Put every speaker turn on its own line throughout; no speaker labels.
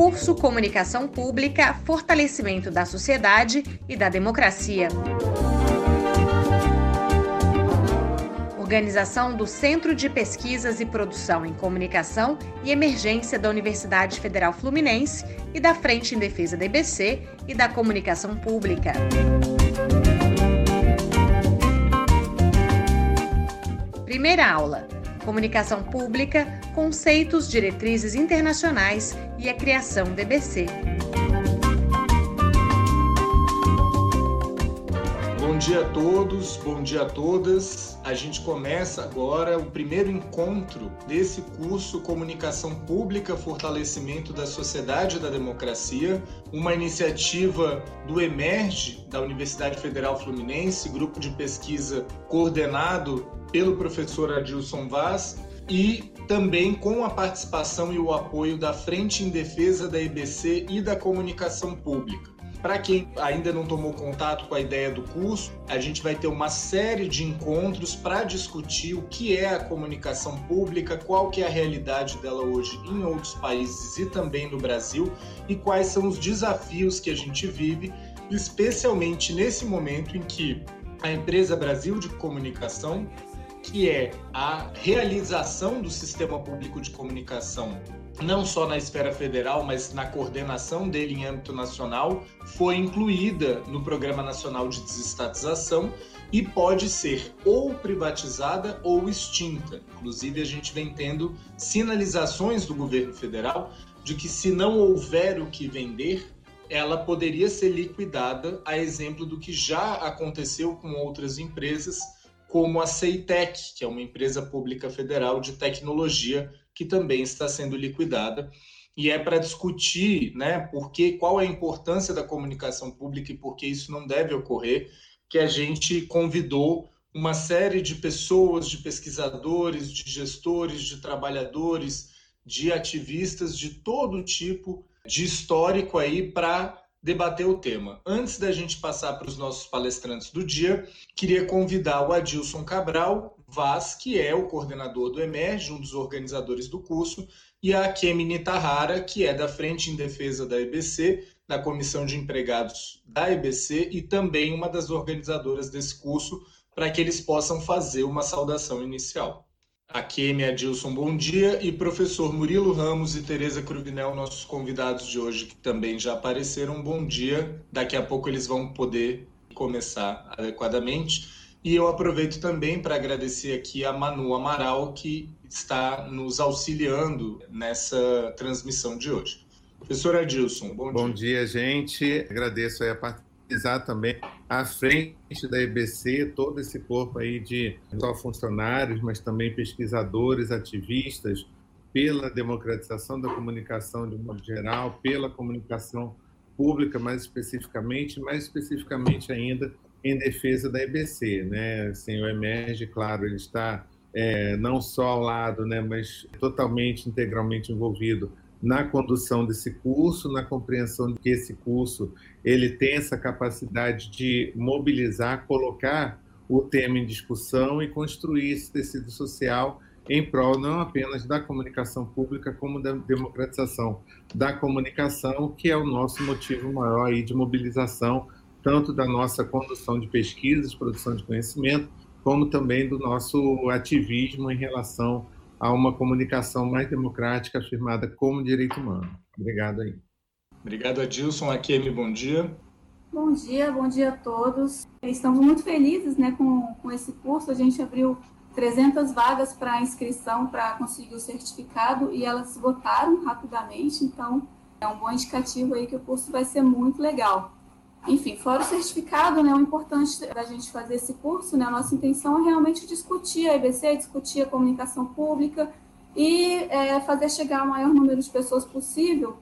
Curso Comunicação Pública, Fortalecimento da Sociedade e da Democracia. Organização do Centro de Pesquisas e Produção em Comunicação e Emergência da Universidade Federal Fluminense e da Frente em Defesa da IBC e da Comunicação Pública. Primeira aula: Comunicação Pública, Conceitos, Diretrizes Internacionais e a Criação do IBC.
dia a todos, bom dia a todas. A gente começa agora o primeiro encontro desse curso Comunicação Pública, Fortalecimento da Sociedade e da Democracia, uma iniciativa do Emerge, da Universidade Federal Fluminense, grupo de pesquisa coordenado pelo professor Adilson Vaz e também com a participação e o apoio da Frente em Defesa da IBC e da Comunicação Pública. Para quem ainda não tomou contato com a ideia do curso, a gente vai ter uma série de encontros para discutir o que é a comunicação pública, qual que é a realidade dela hoje em outros países e também no Brasil e quais são os desafios que a gente vive, especialmente nesse momento em que a empresa Brasil de Comunicação que é a realização do sistema público de comunicação não só na esfera federal, mas na coordenação dele em âmbito nacional, foi incluída no Programa Nacional de Desestatização e pode ser ou privatizada ou extinta. Inclusive, a gente vem tendo sinalizações do governo federal de que, se não houver o que vender, ela poderia ser liquidada, a exemplo do que já aconteceu com outras empresas, como a Ceitec, que é uma empresa pública federal de tecnologia que também está sendo liquidada. E é para discutir né, por que, qual é a importância da comunicação pública e por que isso não deve ocorrer, que a gente convidou uma série de pessoas, de pesquisadores, de gestores, de trabalhadores, de ativistas de todo tipo de histórico aí para debater o tema. Antes da gente passar para os nossos palestrantes do dia, queria convidar o Adilson Cabral, Vaz, que é o coordenador do EMERGE, um dos organizadores do curso, e a Kemi Nitahara, que é da Frente em Defesa da EBC, da Comissão de Empregados da EBC e também uma das organizadoras desse curso, para que eles possam fazer uma saudação inicial. A Kemi Adilson, bom dia. E professor Murilo Ramos e Tereza Cruvinel, nossos convidados de hoje, que também já apareceram, bom dia. Daqui a pouco eles vão poder começar adequadamente. E eu aproveito também para agradecer aqui a Manu Amaral, que está nos auxiliando nessa transmissão de hoje. Professor Adilson, bom,
bom dia. Bom dia, gente. Agradeço a participar também à frente da EBC, todo esse corpo aí de só funcionários, mas também pesquisadores, ativistas, pela democratização da comunicação de modo geral, pela comunicação pública mais especificamente, mais especificamente ainda em defesa da EBC, né? Assim, o Emerge, claro, ele está é, não só ao lado, né, mas totalmente, integralmente envolvido na condução desse curso, na compreensão de que esse curso ele tem essa capacidade de mobilizar, colocar o tema em discussão e construir esse tecido social em prol não apenas da comunicação pública, como da democratização da comunicação, que é o nosso motivo maior aí de mobilização tanto da nossa condução de pesquisas, produção de conhecimento, como também do nosso ativismo em relação a uma comunicação mais democrática afirmada como direito humano. Obrigado aí.
Obrigado, Adilson. Akemi, bom dia.
Bom dia, bom dia a todos. Estamos muito felizes né, com, com esse curso. A gente abriu 300 vagas para inscrição para conseguir o certificado e elas esgotaram rapidamente, então é um bom indicativo aí que o curso vai ser muito legal. Enfim, fora o certificado, né, o importante da gente fazer esse curso, né, a nossa intenção é realmente discutir a IBC, discutir a comunicação pública e é, fazer chegar ao maior número de pessoas possível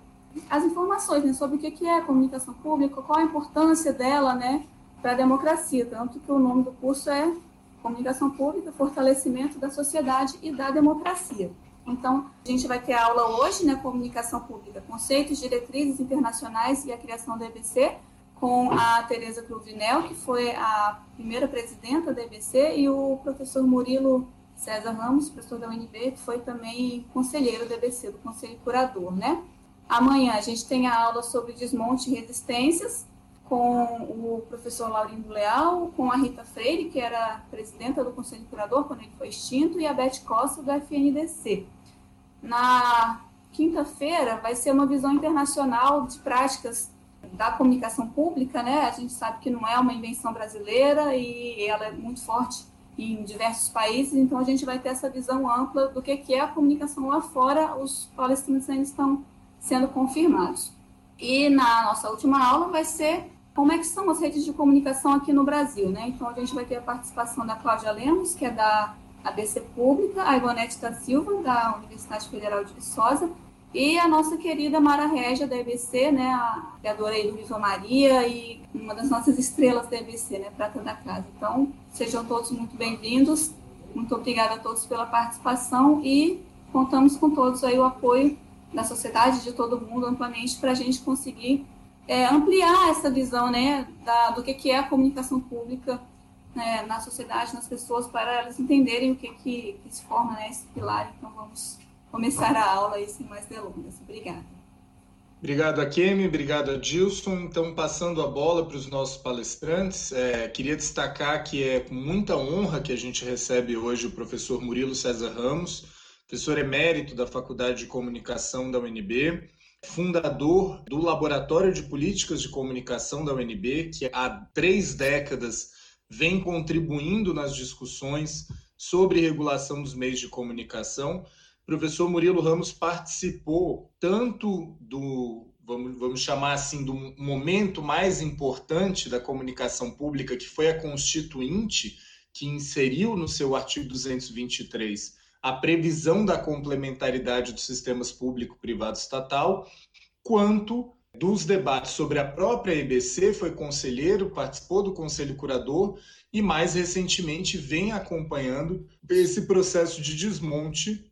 as informações né, sobre o que é a comunicação pública, qual a importância dela né, para a democracia, tanto que o nome do curso é Comunicação Pública, Fortalecimento da Sociedade e da Democracia. Então, a gente vai ter aula hoje, né, Comunicação Pública, Conceitos, Diretrizes Internacionais e a Criação da EBC, com a Tereza Cruvinel, que foi a primeira presidenta da EBC, e o professor Murilo César Ramos, professor da UNB, que foi também conselheiro da EBC, do Conselho Curador, né? Amanhã a gente tem a aula sobre desmonte e resistências com o professor Laurindo Leal, com a Rita Freire, que era presidenta do Conselho Curador quando ele foi extinto, e a Beth Costa, do FNDC. Na quinta-feira vai ser uma visão internacional de práticas da comunicação pública, né? A gente sabe que não é uma invenção brasileira e ela é muito forte em diversos países, então a gente vai ter essa visão ampla do que é a comunicação lá fora, os palestrantes ainda estão sendo confirmados. E na nossa última aula vai ser como é que são as redes de comunicação aqui no Brasil, né? Então a gente vai ter a participação da Cláudia Lemos, que é da ABC Pública, a Ivonete da Silva, da Universidade Federal de Viçosa, e a nossa querida Mara Régia, da EBC, né, a criadora aí do Viva Maria e uma das nossas estrelas da EBC, né, Prata da Casa. Então, sejam todos muito bem-vindos, muito obrigada a todos pela participação e contamos com todos aí o apoio da sociedade, de todo mundo, amplamente, para a gente conseguir é, ampliar essa visão né, da, do que, que é a comunicação pública né, na sociedade, nas pessoas, para elas entenderem o que, que, que se forma né, esse pilar. Então, vamos começar a aula aí sem mais delongas. Obrigada.
Obrigado, Akemi. Obrigado, Adilson. Então, passando a bola para os nossos palestrantes, é, queria destacar que é com muita honra que a gente recebe hoje o professor Murilo César Ramos, professor emérito da Faculdade de Comunicação da UNB, fundador do Laboratório de Políticas de Comunicação da UNB, que há três décadas vem contribuindo nas discussões sobre regulação dos meios de comunicação. Professor Murilo Ramos participou tanto do, vamos, vamos chamar assim, do momento mais importante da comunicação pública, que foi a Constituinte, que inseriu no seu artigo 223 a previsão da complementaridade dos sistemas público-privado estatal, quanto dos debates sobre a própria EBC, foi conselheiro, participou do conselho curador e mais recentemente vem acompanhando esse processo de desmonte.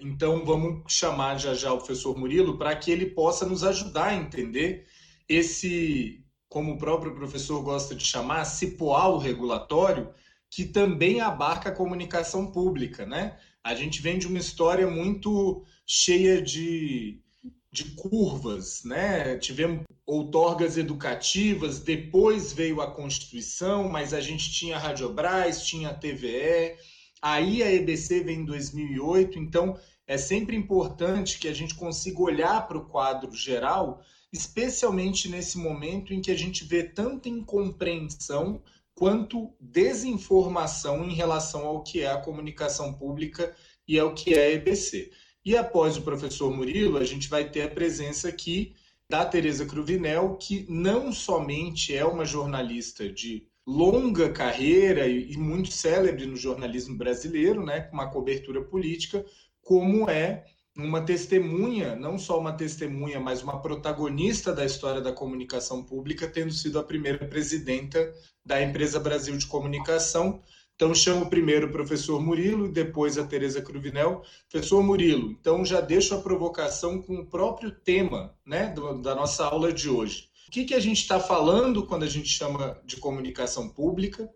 Então vamos chamar já já o professor Murilo para que ele possa nos ajudar a entender esse, como o próprio professor gosta de chamar, cipoal regulatório, que também abarca a comunicação pública, né? A gente vem de uma história muito cheia de, de curvas, né? Tivemos outorgas educativas, depois veio a Constituição, mas a gente tinha a Radiobras, tinha a TVE, aí a EBC vem em 2008, então é sempre importante que a gente consiga olhar para o quadro geral, especialmente nesse momento em que a gente vê tanta incompreensão quanto desinformação em relação ao que é a comunicação pública e ao que é a EBC. E após o professor Murilo, a gente vai ter a presença aqui da Tereza Cruvinel, que não somente é uma jornalista de longa carreira e muito célebre no jornalismo brasileiro, né, com uma cobertura política, como é uma testemunha, não só uma testemunha, mas uma protagonista da história da comunicação pública, tendo sido a primeira presidenta da Empresa Brasil de Comunicação. Então, chamo primeiro o professor Murilo e depois a Tereza Cruvinel. Professor Murilo, então já deixo a provocação com o próprio tema né, do, da nossa aula de hoje. Que, que a gente está falando quando a gente chama de comunicação pública?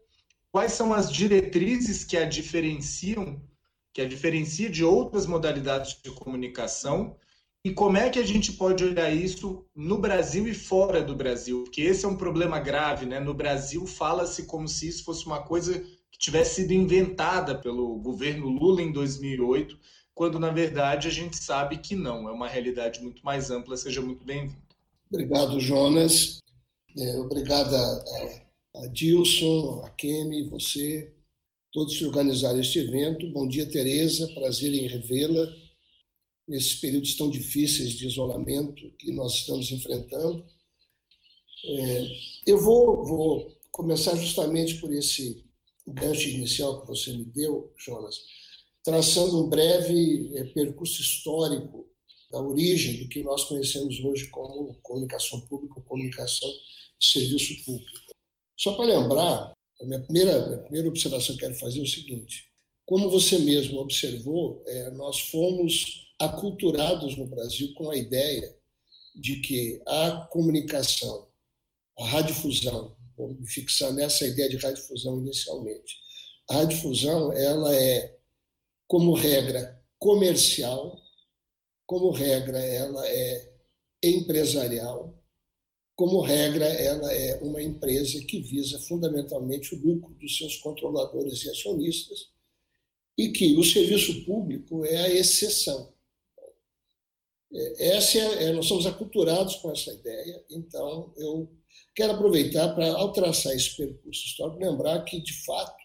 Quais são as diretrizes que a diferenciam que a diferencia de outras modalidades de comunicação e como é que a gente pode olhar isso no Brasil e fora do Brasil? Porque esse é um problema grave, né? No Brasil fala-se como se isso fosse uma coisa que tivesse sido inventada pelo governo Lula em 2008, quando na verdade a gente sabe que não, é uma realidade muito mais ampla. Seja muito bem-vindo.
Obrigado, Jonas. É, obrigado a, a Dilson, a Kemi, você, todos que organizaram este evento. Bom dia, Tereza, prazer em revê-la nesses períodos tão difíceis de isolamento que nós estamos enfrentando. É, eu vou, vou começar justamente por esse gancho inicial que você me deu, Jonas, traçando um breve é, percurso histórico da origem do que nós conhecemos hoje como comunicação pública, comunicação de serviço público. Só para lembrar, a minha primeira, a primeira observação que quero fazer é o seguinte: como você mesmo observou, é, nós fomos aculturados no Brasil com a ideia de que a comunicação, a radiodifusão, vou me fixar nessa ideia de radiodifusão inicialmente. A radiodifusão, ela é, como regra, comercial, como regra, ela é empresarial. Como regra, ela é uma empresa que visa fundamentalmente o lucro dos seus controladores e acionistas e que o serviço público é a exceção. É, essa é, é, nós somos aculturados com essa ideia, então eu quero aproveitar para, ao traçar esse percurso histórico, lembrar que, de fato,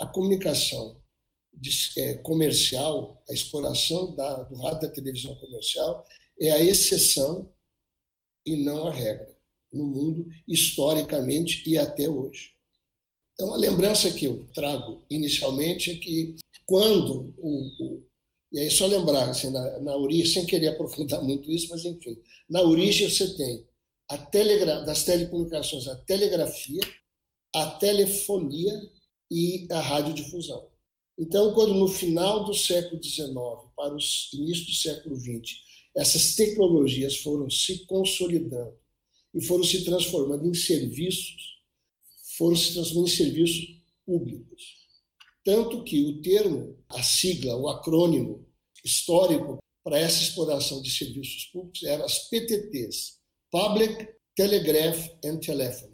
a comunicação comercial, a exploração da, do rádio da televisão comercial é a exceção e não a regra no mundo, historicamente e até hoje. Então, a lembrança que eu trago inicialmente é que quando o, o e aí só lembrar, assim, na, na origem, sem querer aprofundar muito isso, mas enfim, na origem você tem a telegra das telecomunicações, a telegrafia, a telefonia e a radiodifusão. Então, quando no final do século XIX para os inícios do século XX, essas tecnologias foram se consolidando e foram se transformando em serviços, foram se transformando em serviços públicos. Tanto que o termo, a sigla, o acrônimo histórico para essa exploração de serviços públicos eram as PTTs, Public Telegraph and Telephony.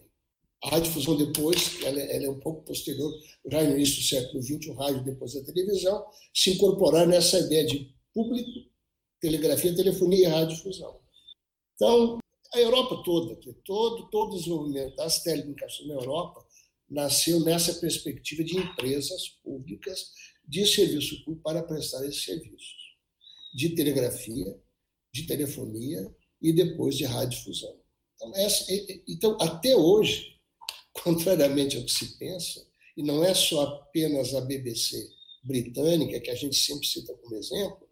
A radiodifusão depois, ela, ela, é um pouco posterior, já no início do século XX, o rádio depois da televisão, se incorporar nessa ideia de público, telegrafia, telefonia e radiodifusão. Então, a Europa toda, todo, todo o desenvolvimento das telecomunicações na Europa nasceu nessa perspectiva de empresas públicas de serviço público para prestar esses serviços de telegrafia, de telefonia e depois de radiodifusão. Então, essa, então, até hoje, contrariamente ao que se pensa, e não é só apenas a BBC britânica, que a gente sempre cita como exemplo,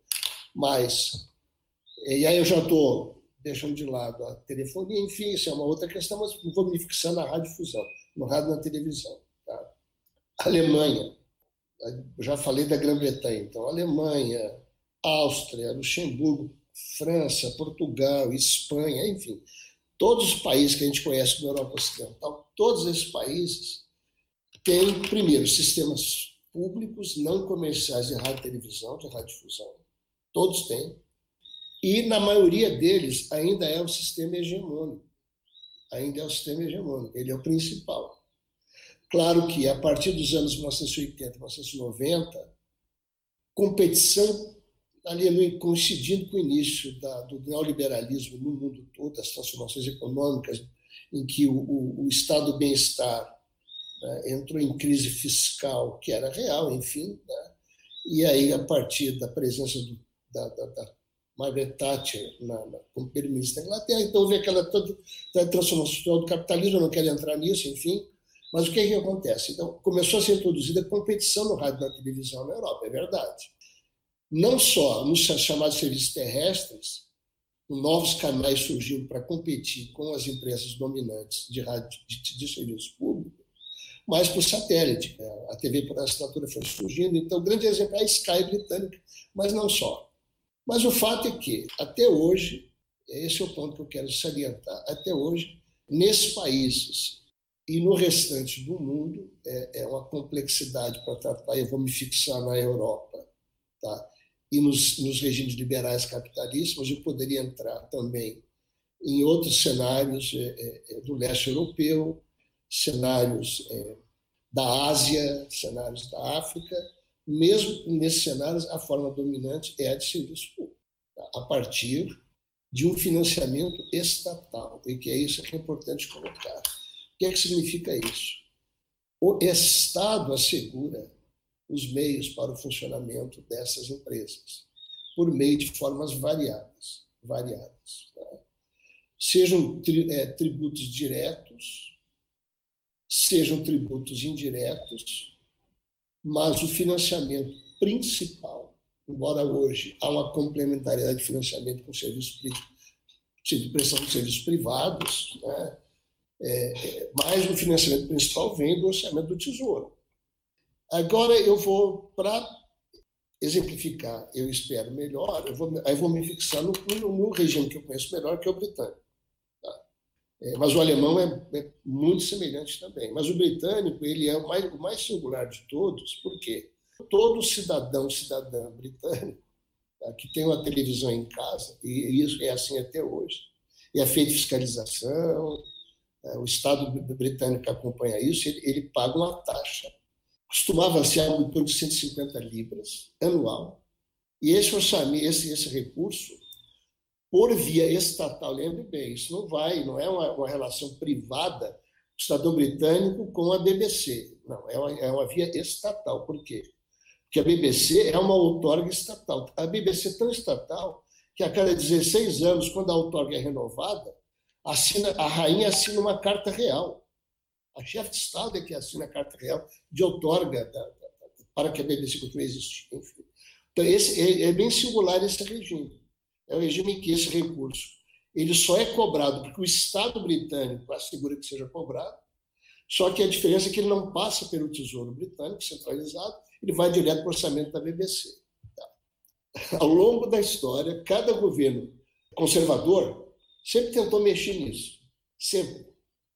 mas. E aí eu já estou deixando de lado a telefonia, enfim, isso é uma outra questão, mas vou me fixar na radiodifusão, no rádio na televisão. Tá? Alemanha, já falei da Grã-Bretanha, então Alemanha, Áustria, Luxemburgo, França, Portugal, Espanha, enfim, todos os países que a gente conhece na Europa Ocidental, todos esses países têm, primeiro, sistemas públicos não comerciais de rádio e televisão, de radiodifusão, todos têm, e na maioria deles ainda é o sistema hegemônico. Ainda é o sistema hegemônico, ele é o principal. Claro que a partir dos anos 1980, 1990, competição ali coincidindo com o início da, do neoliberalismo no mundo todo, as transformações econômicas, em que o, o, o estado do bem-estar né, entrou em crise fiscal, que era real, enfim, né, e aí, a partir da presença do, da, da, da Margaret Thatcher na, na, como primeiro-ministro da Inglaterra. Então, houve aquela toda, toda transformação do capitalismo, não quero entrar nisso, enfim. Mas o que, é que acontece? Então, começou a ser introduzida competição no rádio e na televisão na Europa, é verdade. Não só nos chamados serviços terrestres, novos canais surgindo para competir com as empresas dominantes de rádio de, de serviço público, mas por satélite. Né? A TV por assinatura foi surgindo, então grande exemplo é a Sky britânica, mas não só. Mas o fato é que, até hoje, esse é o ponto que eu quero salientar, até hoje, nesses países e no restante do mundo, é, é uma complexidade para tratar, eu vou me fixar na Europa, tá? E nos, nos regimes liberais capitalistas, eu poderia entrar também em outros cenários é, é, é do leste europeu, cenários da Ásia, cenários da África, mesmo nesses cenários, a forma dominante é a de serviço público, a partir de um financiamento estatal, e que é isso que é importante colocar. O que é que significa isso? O Estado assegura os meios para o funcionamento dessas empresas, por meio de formas variadas, variadas. Tá? Sejam é, tributos diretos, sejam tributos indiretos, mas o financiamento principal, embora hoje há uma complementariedade de financiamento com serviços prestação de serviços privados, né? É, é, mas o financiamento principal vem do orçamento do Tesouro. Agora eu vou, para exemplificar, eu espero melhor, eu vou, aí vou me fixar no, no, regime que eu conheço melhor, que é o britânico. É, mas o alemão é, é, muito semelhante também. Mas o britânico ele é o mais, o mais singular de todos, porque todo cidadão, cidadã britânico, tá, que tem uma televisão em casa, e isso é assim até hoje, e é feita fiscalização, é, o Estado britânico acompanha isso, ele, ele paga uma taxa. Costumava ser algo em torno de 150 libras anual. E esse orçamento, esse, esse recurso, por via estatal, lembre bem, isso não vai, não é uma, uma relação privada do Estado britânico com a BBC. Não, é uma, é uma via estatal. Por quê? Porque a BBC é uma outorga estatal. A BBC é tão estatal que a cada 16 anos, quando a outorga é renovada, assina, a rainha assina uma carta real. A chefe de Estado é que assina a carta real de outorga da, da, para que a BBC continue a existir. Enfim. Então, esse, é, é, bem singular esse regime. É um regime em que esse recurso ele só é cobrado porque o Estado britânico assegura que seja cobrado, só que a diferença é que ele não passa pelo Tesouro Britânico centralizado, ele vai direto para o orçamento da BBC. Tá? Ao longo da história, cada governo conservador sempre tentou mexer nisso. Sempre.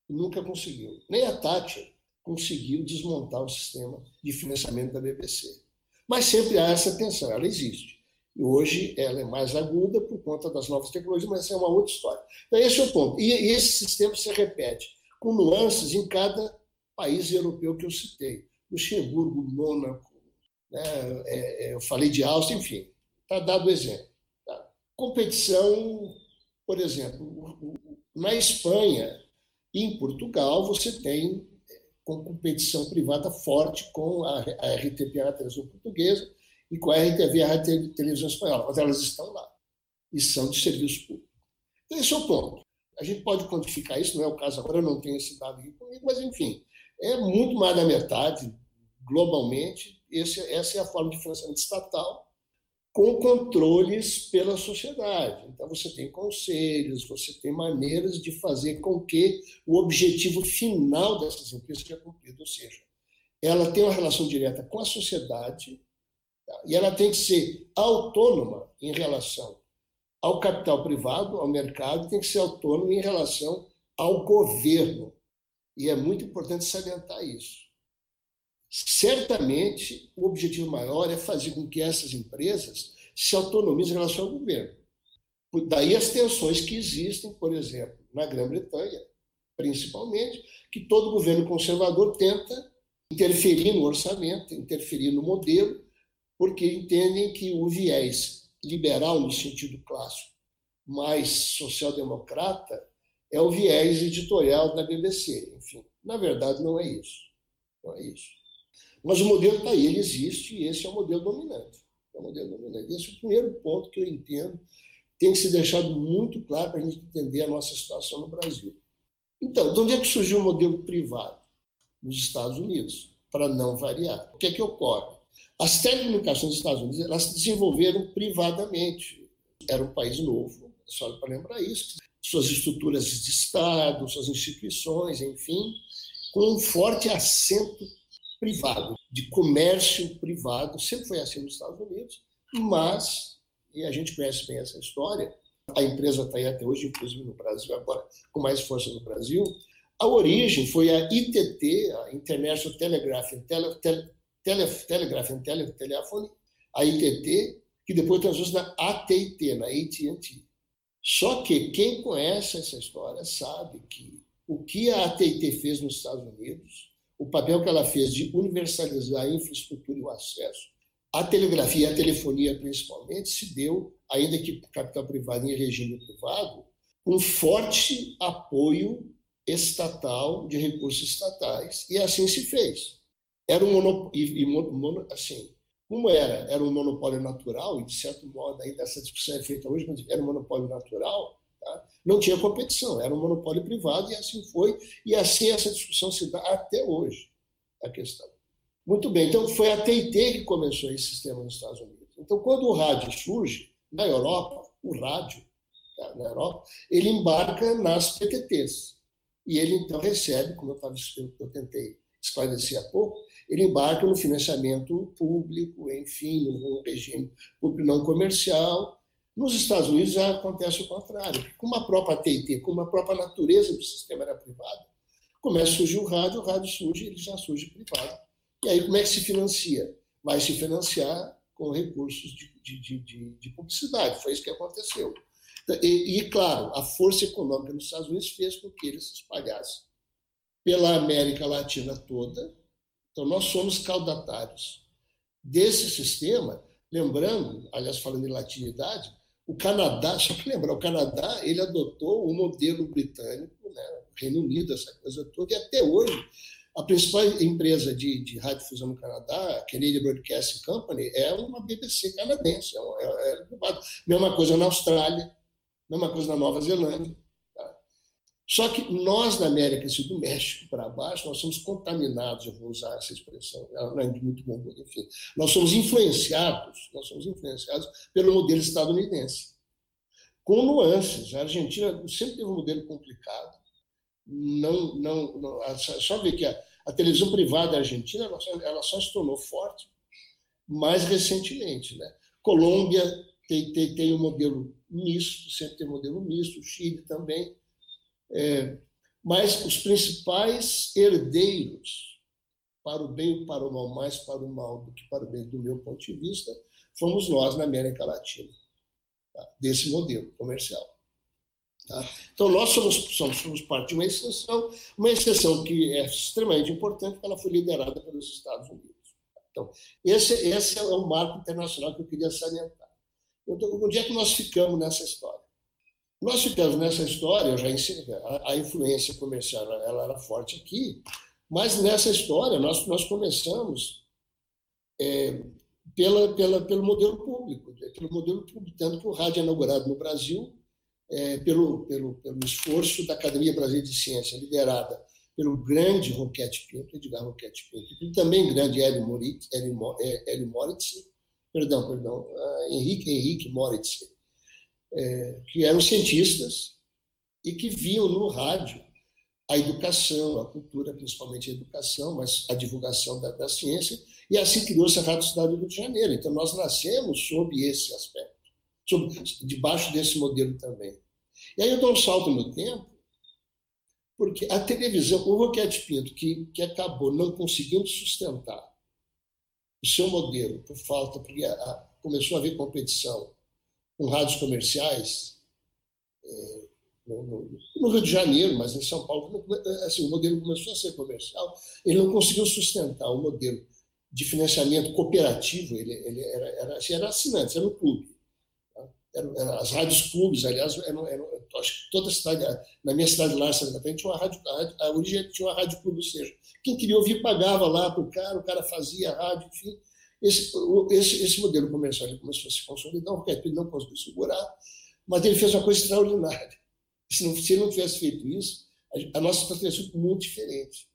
Nunca conseguiu. Nem a Thatcher conseguiu desmontar o sistema de financiamento da BBC. Mas sempre há essa tensão, ela existe. E hoje ela é mais aguda por conta das novas tecnologias, mas essa é uma outra história. Então, esse é o ponto. E esse sistema se repete com nuances em cada país europeu que eu citei. Luxemburgo, Mônaco, né? É, é, eu falei de Áustria, enfim, está dado o exemplo. Tá? Competição por exemplo, na Espanha em Portugal, você tem com competição privada forte com a, RTP, a televisão portuguesa, e com a RTV, a televisão espanhola, mas elas estão lá e são de serviço público. Então, esse é o ponto. A gente pode quantificar isso, não é o caso agora, eu não tenho esse dado aqui comigo, mas, enfim, é muito mais da metade, globalmente, esse, essa é a forma de financiamento estatal com controles pela sociedade. Então, você tem conselhos, você tem maneiras de fazer com que o objetivo final dessas empresas seja cumprido. Ou seja, ela tem uma relação direta com a sociedade tá? e ela tem que ser autônoma em relação ao capital privado, ao mercado, tem que ser autônoma em relação ao governo. E é muito importante salientar isso. Certamente, o objetivo maior é fazer com que essas empresas se autonomizem em relação ao governo. Daí as tensões que existem, por exemplo, na Grã-Bretanha, principalmente, que todo governo conservador tenta interferir no orçamento, interferir no modelo, porque entendem que o viés liberal, no sentido clássico, mais social-democrata, é o viés editorial da BBC. Enfim, na verdade, não é isso. Não é isso. Mas o modelo está aí, ele existe e esse é o modelo dominante. É o modelo dominante. Esse é o primeiro ponto que eu entendo tem que ser deixado muito claro para a gente entender a nossa situação no Brasil. Então, de onde é que surgiu o modelo privado? Nos Estados Unidos, para não variar. O que é que ocorre? As telecomunicações dos Estados Unidos elas se desenvolveram privadamente. Era um país novo, só para lembrar isso. Suas estruturas de Estado, suas instituições, enfim, com um forte acento privado, de comércio privado, sempre foi assim nos Estados Unidos, mas, e a gente conhece bem essa história, a empresa está aí até hoje, inclusive no Brasil, agora com mais força no Brasil, a origem foi a ITT, a International Telegraph and Tele, Tele, Tele, Telegraph and Tele, Telephone, a ITT, que depois transformou na AT&T, na AT&T. Só que quem conhece essa história sabe que o que a AT&T fez nos Estados Unidos o papel que ela fez de universalizar a infraestrutura e o acesso, a telegrafia e a telefonia principalmente, se deu, ainda que capital privado em regime privado, com forte apoio estatal de recursos estatais. E assim se fez. Era um monopólio, assim, como era? Era um monopólio natural, e de certo modo ainda essa discussão é feita hoje, mas era um monopólio natural, Tá? Não tinha competição, era um monopólio privado e assim foi, e assim essa discussão se dá até hoje, a questão. Muito bem, então foi a TIT que começou esse sistema nos Estados Unidos. Então, quando o rádio surge, na Europa, o rádio, tá, na Europa, ele embarca nas PTTs. E ele, então, recebe, como eu, tava, eu tentei esclarecer há pouco, ele embarca no financiamento público, enfim, no regime público não comercial, nos Estados Unidos já acontece o contrário. Com a própria TIT, com a própria natureza do sistema era privado, começa a surgir o rádio, o rádio surge, ele já surge privado. E aí como é que se financia? Vai se financiar com recursos de, de, de, de publicidade. Foi isso que aconteceu. E, e, claro, a força econômica dos Estados Unidos fez com que ele se espalhasse pela América Latina toda. Então, nós somos caudatários desse sistema. Lembrando, aliás, falando em latinidade, o Canadá, só para lembrar, o Canadá ele adotou o modelo britânico, né, Reino Unido, essa coisa toda, e até hoje a principal empresa de, de radiodifusão no Canadá, a Canadian Broadcasting Company, é uma BBC canadense. É, é, é, mesma coisa na Austrália, mesma coisa na Nova Zelândia. Só que nós, na América do México para baixo, nós somos contaminados, eu vou usar essa expressão, não é muito bom, enfim. Nós somos influenciados, nós somos influenciados pelo modelo estadunidense. Com nuances. A Argentina sempre teve um modelo complicado. Não, não, não só ver que a, a televisão privada argentina ela só, ela só se tornou forte mais recentemente. Né? Colômbia tem, tem, tem um modelo misto, sempre tem um modelo misto, Chile também. É, mas os principais herdeiros, para o bem ou para o mal, mais para o mal do que para o bem, do meu ponto de vista, fomos nós na América Latina, tá? desse modelo comercial. Tá? Então, nós somos, somos, somos, parte de uma exceção, uma exceção que é extremamente importante, porque ela foi liderada pelos Estados Unidos. Então, esse, esse é o marco internacional que eu queria salientar. Então, onde é que nós ficamos nessa história? Nós ficamos nessa história, eu já ensinei, a, a influência comercial ela era forte aqui, mas nessa história nós, nós começamos é, pela, pela, pelo modelo público, pelo modelo público, tanto que o rádio é inaugurado no Brasil é, pelo, pelo, pelo esforço da Academia Brasileira de Ciência, liderada pelo grande Roquete Pinto, Edgar Roquete Pinto, e também grande Hélio Moritz, Hélio, Hélio Moritz perdão, perdão, uh, Henrique Henrique Moritz, é, que eram cientistas e que viam no rádio a educação, a cultura, principalmente a educação, mas a divulgação da, da ciência, e assim criou-se a Rádio Cidade do Rio de Janeiro. Então, nós nascemos sob esse aspecto, sob, debaixo desse modelo também. E aí eu dou um salto no tempo, porque a televisão, o Roquete Pinto, que, que acabou não conseguindo sustentar o seu modelo, por falta, porque a, a, começou a haver competição com rádios comerciais, é, no, no, no, Rio de Janeiro, mas em São Paulo, assim, o modelo começou a ser comercial, ele não conseguiu sustentar o modelo de financiamento cooperativo, ele, ele era, era, assim, era assinante, era um clube. Tá? Era, era, as rádios clubes, aliás, eram, eram, acho que toda a cidade, na minha cidade lá, Santa Catarina, tinha uma rádio, a origem tinha uma rádio clube, ou seja, quem queria ouvir pagava lá para o cara, o cara fazia a rádio, enfim. Esse, esse, esse modelo comercial ele começou a se consolidar, o Caetano não conseguiu segurar, mas ele fez uma coisa extraordinária. Se, não, se ele não tivesse feito isso, a, a nossa situação teria sido muito diferente.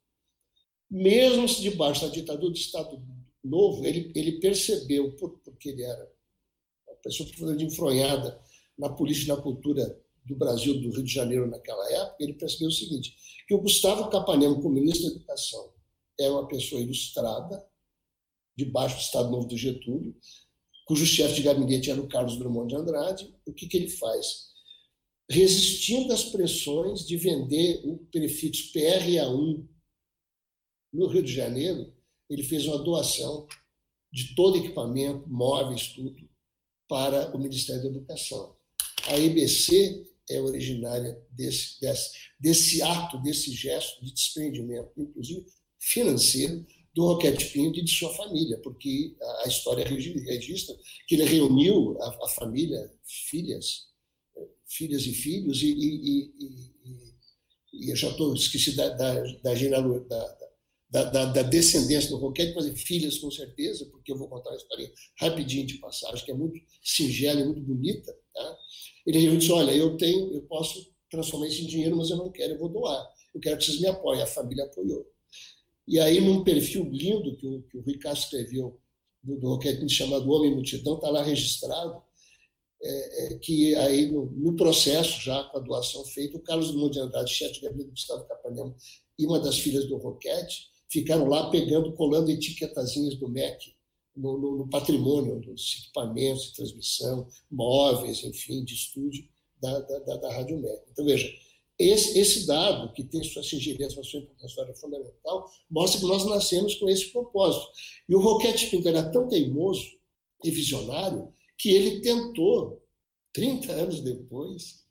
Mesmo debaixo da ditadura do Estado Novo, ele, ele percebeu, porque ele era uma pessoa profundamente enfronhada na política e na cultura do Brasil, do Rio de Janeiro naquela época, ele percebeu o seguinte, que o Gustavo Capanema, como ministro da Educação, é uma pessoa ilustrada, debaixo do Estado Novo do Getúlio, cujo chefe de gabinete era o Carlos Drummond de Andrade. O que, que ele faz? Resistindo às pressões de vender o prefixo PRA1 no Rio de Janeiro, ele fez uma doação de todo equipamento, móveis, tudo, para o Ministério da Educação. A EBC é originária desse, desse, desse ato, desse gesto de desprendimento, inclusive financeiro, do Roquete Pinto e de sua família, porque a história registra que ele reuniu a, a família, filhas, filhas e filhos, e, e, e, e eu já estou esqueci da, da, da, da, da, da, descendência do Roquete, mas filhas com certeza, porque eu vou contar uma história rapidinho de passagem, que é muito singela e muito bonita. Tá? Ele disse: Olha, eu tenho, eu posso transformar isso em dinheiro, mas eu não quero, eu vou doar. Eu quero que vocês me apoiem. A família apoiou. E aí, num perfil lindo que o, que o Rui Castro escreveu, do, do Roquete, chamado Homem Multidão, está lá registrado, é, é, que aí no, no, processo, já com a doação feita, o Carlos Drummond de Andrade, chefe de gabinete do Gustavo Capanema, e uma das filhas do Roquete, ficaram lá pegando, colando etiquetazinhas do MEC no, no, no patrimônio dos equipamentos de transmissão, móveis, enfim, de estúdio da, da, da, da Rádio MEC. Então, veja, esse, esse dado, que tem sua singeleza, sua importância fundamental, mostra que nós nascemos com esse propósito. E o Roquete Pinto era tão teimoso, e visionário que ele tentou, 30 anos depois,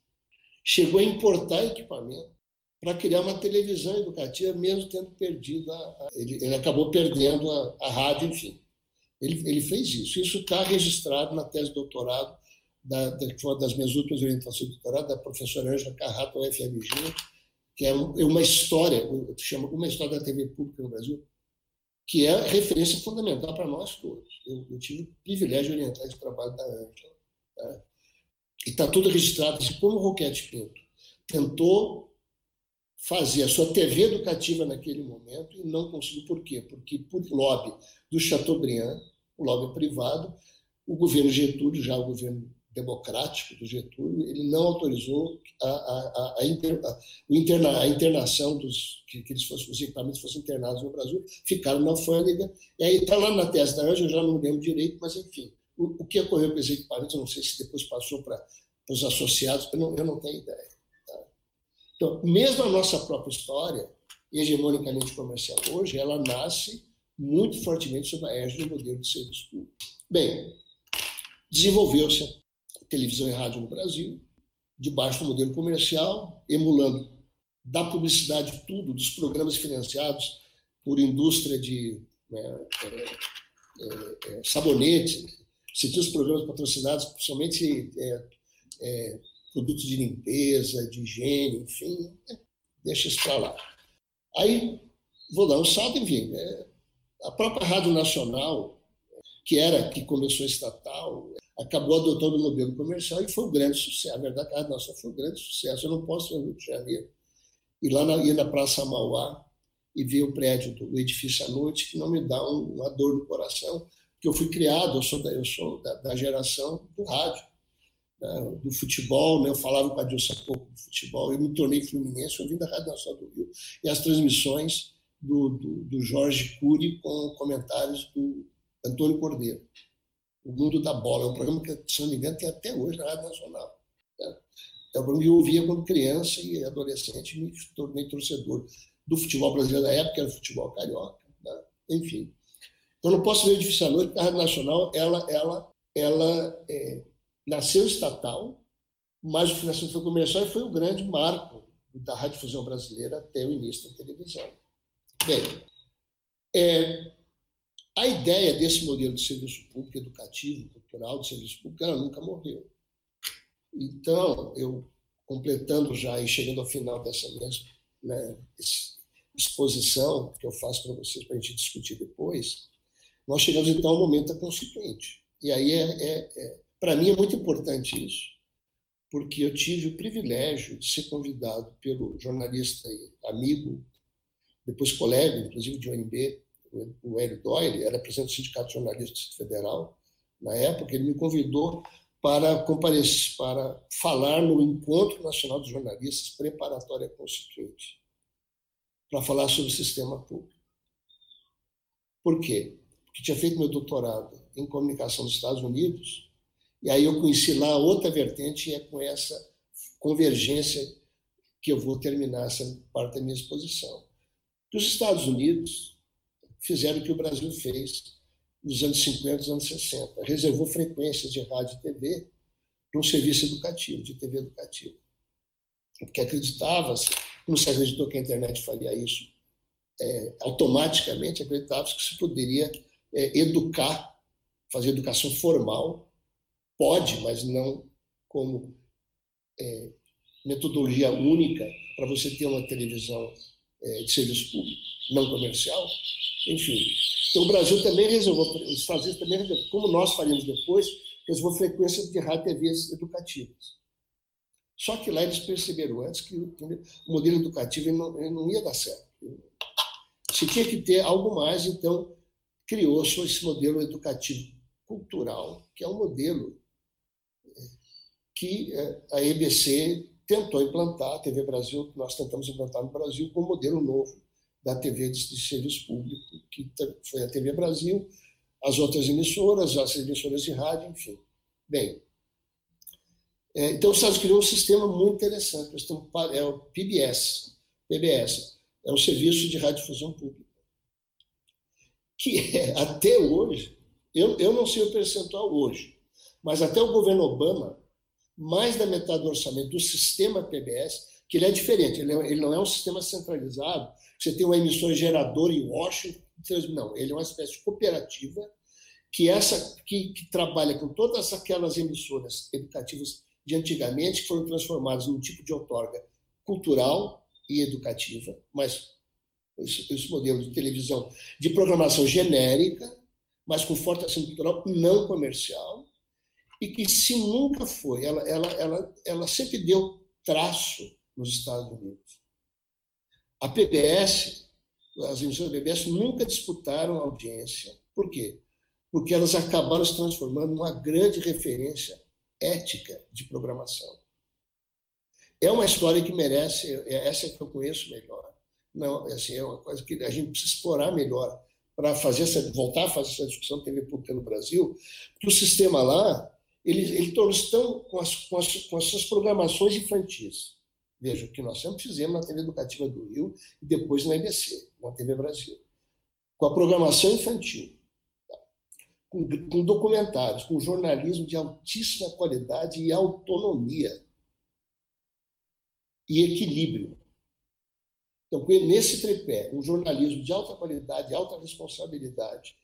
chegou a importar equipamento para criar uma televisão educativa, mesmo tendo perdido a. a ele, ele, acabou perdendo a, a rádio, enfim. Ele, ele, fez isso. Isso está registrado na tese de doutorado, da, da, que foi uma das minhas últimas orientações de doutorado, da professora Ângela Carrato, UFMG, que é uma história, chama Uma História da TV Pública no Brasil, que é referência fundamental para nós todos. Eu, eu, tive o privilégio de orientar esse trabalho da Ângela. Tá? E está tudo registrado. Assim, como o Roquete Pinto tentou fazer a sua TV educativa naquele momento e não conseguiu. Por quê? Porque, por lobby do Chateaubriand, o lobby privado, o governo Getúlio, já o governo democrático do Getúlio, ele não autorizou a, a, a, inter, interna, a internação dos que, que eles fossem, os equipamentos fossem internados no Brasil, ficaram na alfândega, e aí está lá na tese da Ângela, eu já não lembro direito, mas enfim, o, o que ocorreu com os equipamentos, eu não sei se depois passou para os associados, eu não, eu não tenho ideia. Tá? Então, mesmo a nossa própria história, hegemonicamente comercial hoje, ela nasce muito fortemente sob a égide do modelo de serviço público. Bem, desenvolveu-se televisão e rádio no Brasil, debaixo do modelo comercial, emulando da publicidade tudo, dos programas financiados por indústria de né, é, é, é, sabonete, você tinha os programas patrocinados somente é, é, produtos de limpeza, de higiene, enfim, né, deixa isso para lá. Aí, vou dar um salto, enfim, é, a própria Rádio Nacional, que era, que começou estatal, acabou adotando o modelo comercial e foi um grande sucesso. A verdade é a nossa foi um grande sucesso. Eu não posso ir no Rio de Janeiro ir lá na, ir na Praça Mauá e ver o prédio do edifício à noite, que não me dá um, uma dor no coração, porque eu fui criado, eu sou da, eu sou da, da geração do rádio, né, do futebol, né, eu falava com a Dilson há pouco do futebol, eu me tornei fluminense ouvindo a Rádio Nacional do Rio e as transmissões do, do, do Jorge Cury com comentários do Antônio Cordeiro. O Mundo da Bola. É um programa que, se não me engano, tem até hoje na Rádio Nacional. Né? É um programa que eu ouvia quando criança e adolescente, me tornei torcedor do futebol brasileiro da época, era o futebol carioca. Né? Enfim. Então, não posso ver difícil à noite, porque a Rádio Nacional ela, ela, ela é, nasceu estatal, mas o financiamento foi comercial e foi o grande marco da radiodifusão brasileira até o início da televisão. Bem, é, a ideia desse modelo de serviço público educativo, cultural, de serviço público, ela nunca morreu. Então, eu, completando já e chegando ao final dessa minha né, exposição que eu faço para vocês, para a gente discutir depois, nós chegamos então ao momento da Constituinte. E aí, é, é, é para mim, é muito importante isso, porque eu tive o privilégio de ser convidado pelo jornalista e amigo, depois colega, inclusive de UNB, o Hélio Doyle, era presidente do Sindicato de Jornalistas Federal, na época, ele me convidou para comparecer, para falar no Encontro Nacional dos Jornalistas Preparatória Constituinte, para falar sobre o sistema público. Por quê? Porque tinha feito meu doutorado em comunicação nos Estados Unidos, e aí eu conheci lá outra vertente, e é com essa convergência que eu vou terminar essa parte da minha exposição. Os Estados Unidos fizeram o que o Brasil fez nos anos 50 nos anos 60. Reservou frequências de rádio e TV para um serviço educativo, de TV educativa. Porque acreditava-se, não se acreditou que a internet faria isso é, automaticamente, acreditava-se que se poderia é, educar, fazer educação formal, pode, mas não como é, metodologia única para você ter uma televisão de serviço público, não comercial, enfim. Então, o Brasil também resolveu, os Estados Unidos também resolveu, como nós faríamos depois, resolveu frequência de rádio e TVs educativas. Só que lá eles perceberam antes que o modelo educativo não, não ia dar certo. Se tinha que ter algo mais, então criou-se esse modelo educativo cultural, que é um modelo é, que é, a EBC tentou implantar, a TV Brasil, nós tentamos implantar no Brasil, com um modelo novo da TV de, serviço público, que foi a TV Brasil, as outras emissoras, as emissoras de rádio, enfim. Bem, é, então os Estados criou um sistema muito interessante, é o PBS, PBS, é o Serviço de Radiodifusão Pública, que é, até hoje Eu, eu não sei o percentual hoje, mas até o governo Obama, mais da metade do orçamento do sistema PBS, que ele é diferente, ele, é, ele não é um sistema centralizado, você tem uma emissora geradora em Washington, não, ele é uma espécie de cooperativa que essa que, que trabalha com todas aquelas emissoras educativas de antigamente que foram transformadas num tipo de outorga cultural e educativa, mas esse, modelo de televisão de programação genérica, mas com forte ação cultural não comercial, e que se nunca foi, ela, ela, ela, ela sempre deu traço nos Estados Unidos. A PBS, as emissoras da PBS nunca disputaram audiência. Por quê? Porque elas acabaram se transformando numa grande referência ética de programação. É uma história que merece, é essa que eu conheço melhor. Não, assim, é uma coisa que a gente precisa explorar melhor para fazer essa, voltar a fazer essa discussão TV pública no Brasil, porque o sistema lá, ele, ele todos estão com as, com, as, com as suas programações infantis. Veja, o que nós sempre fizemos na TV Educativa do Rio e depois na IBC, na TV Brasil. Com a programação infantil, tá? com, com documentários, com jornalismo de altíssima qualidade e autonomia e equilíbrio. Então, nesse tripé, um jornalismo de alta qualidade, alta responsabilidade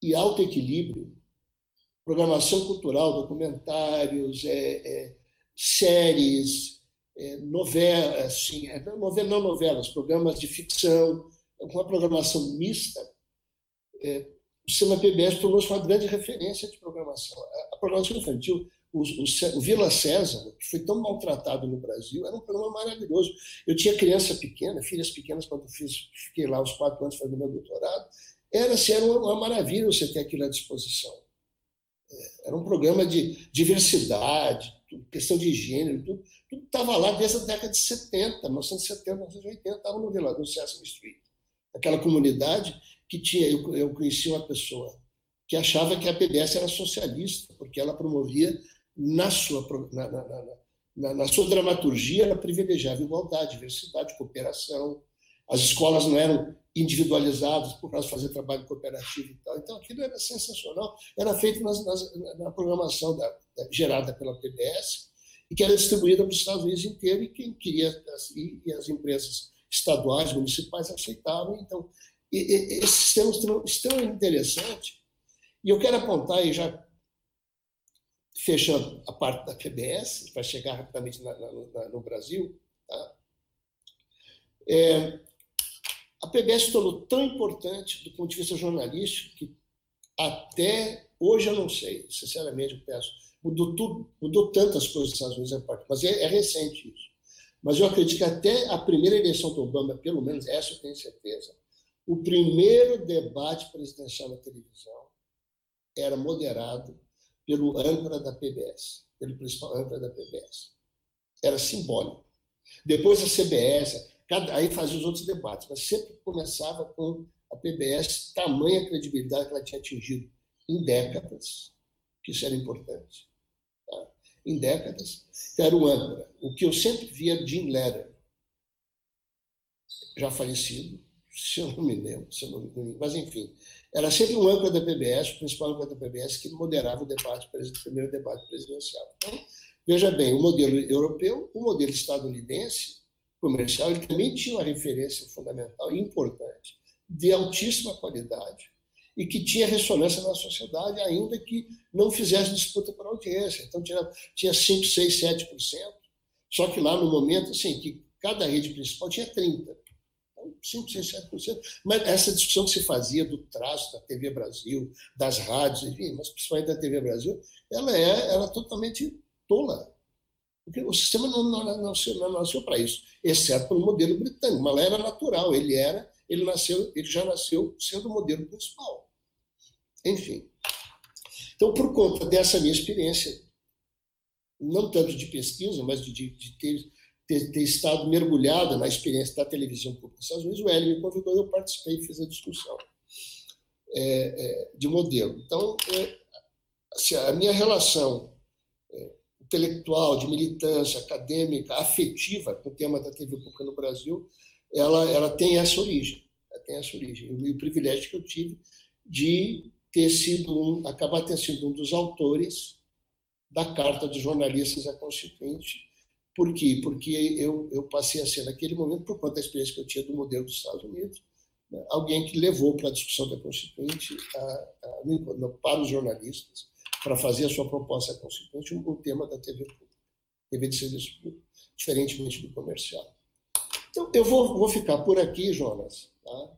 e alto equilíbrio, programação cultural, documentários, é, é, séries, é, novelas, assim, é, novela, não novelas, programas de ficção, com uma programação mista, é, o Sistema PBS tornou-se uma grande referência de programação. A, a programação infantil o, o, o, Vila César, que foi tão maltratado no Brasil, era um programa maravilhoso. Eu tinha criança pequena, filhas pequenas, quando fiz, fiquei lá os quatro anos fazendo meu doutorado. Era, assim, era uma, uma maravilha você ter aquilo à disposição. Era um programa de diversidade, questão de gênero, tudo estava lá desde a década de 70, 1970, 1980, estava no Vila, no Sesame Street. Aquela comunidade que tinha, eu, eu conheci uma pessoa que achava que a PBS era socialista, porque ela promovia na sua, na, na, na, na sua dramaturgia, ela privilegiava igualdade, diversidade, cooperação. As escolas não eram individualizadas por causa de fazer trabalho cooperativo e tal. Então, aquilo era sensacional. Era feito nas, nas, na programação da, da, gerada pela PBS e que era distribuída para os Estados Unidos inteiro e quem queria, e, e as empresas estaduais, municipais aceitavam. Então, e, e, esse sistema extremamente interessante. E eu quero apontar, e já fechando a parte da PBS, para chegar rapidamente na, na, no Brasil, tá? é, a PBS tornou tão importante do ponto de vista jornalístico que até hoje eu não sei, sinceramente eu peço, mudou tudo, mudou tantas coisas nos Estados Unidos, mas é, é recente isso. Mas eu acredito que até a primeira eleição do Obama, pelo menos essa eu tenho certeza, o primeiro debate presidencial na televisão era moderado pelo âncora da PBS, pelo principal âncora da PBS. Era simbólico. Depois a CBS, cada, aí fazia os outros debates, mas sempre começava com a PBS, tamanha credibilidade que ela tinha atingido em décadas, que isso era importante. Tá? Em décadas, era o âncora. O que eu sempre via Jim Lehrer, já falecido, se eu não me lembro, se eu não me lembro, mas enfim, era sempre um âncora da PBS, o principal âncora da PBS, que moderava o debate, o primeiro debate presidencial. Então, veja bem, o modelo europeu, o modelo estadunidense, comercial, ele também tinha uma referência fundamental e importante, de altíssima qualidade, e que tinha ressonância na sociedade, ainda que não fizesse disputa por audiência. Então, tinha, tinha 5, 6, 7%, só que lá no momento, assim, que cada rede principal tinha 30%. 5, 6, 7%. Mas essa discussão que se fazia do traço da TV Brasil, das rádios, enfim, mas principalmente da TV Brasil, ela é, ela é totalmente tola. O sistema não, não, nasceu, não nasceu para isso, exceto pelo modelo britânico. Mas lá era natural, ele era, ele nasceu, ele já nasceu sendo o modelo principal. Enfim. Então, por conta dessa minha experiência, não tanto de pesquisa, mas de, de, ter ter, ter, estado mergulhada na experiência da televisão pública dos Estados Unidos, o Hélio me convidou eu participei e fiz a discussão é, é, de modelo. Então, é, assim, a minha relação intelectual, de militância, acadêmica, afetiva com o tema da TV pública no Brasil, ela, ela tem essa origem. Ela tem essa origem. E o privilégio que eu tive de ter sido um, acabar ter sido um dos autores da Carta dos Jornalistas à Constituinte. Por quê? Porque eu, eu passei a ser, naquele momento, por conta da experiência que eu tinha do modelo dos Estados Unidos, né, alguém que levou para a discussão da Constituinte, a, a, para os jornalistas, para fazer a sua proposta constituinte, um tema da TV pública, TV de serviço público, diferentemente do comercial. Então, eu vou, vou ficar por aqui, Jonas, tá?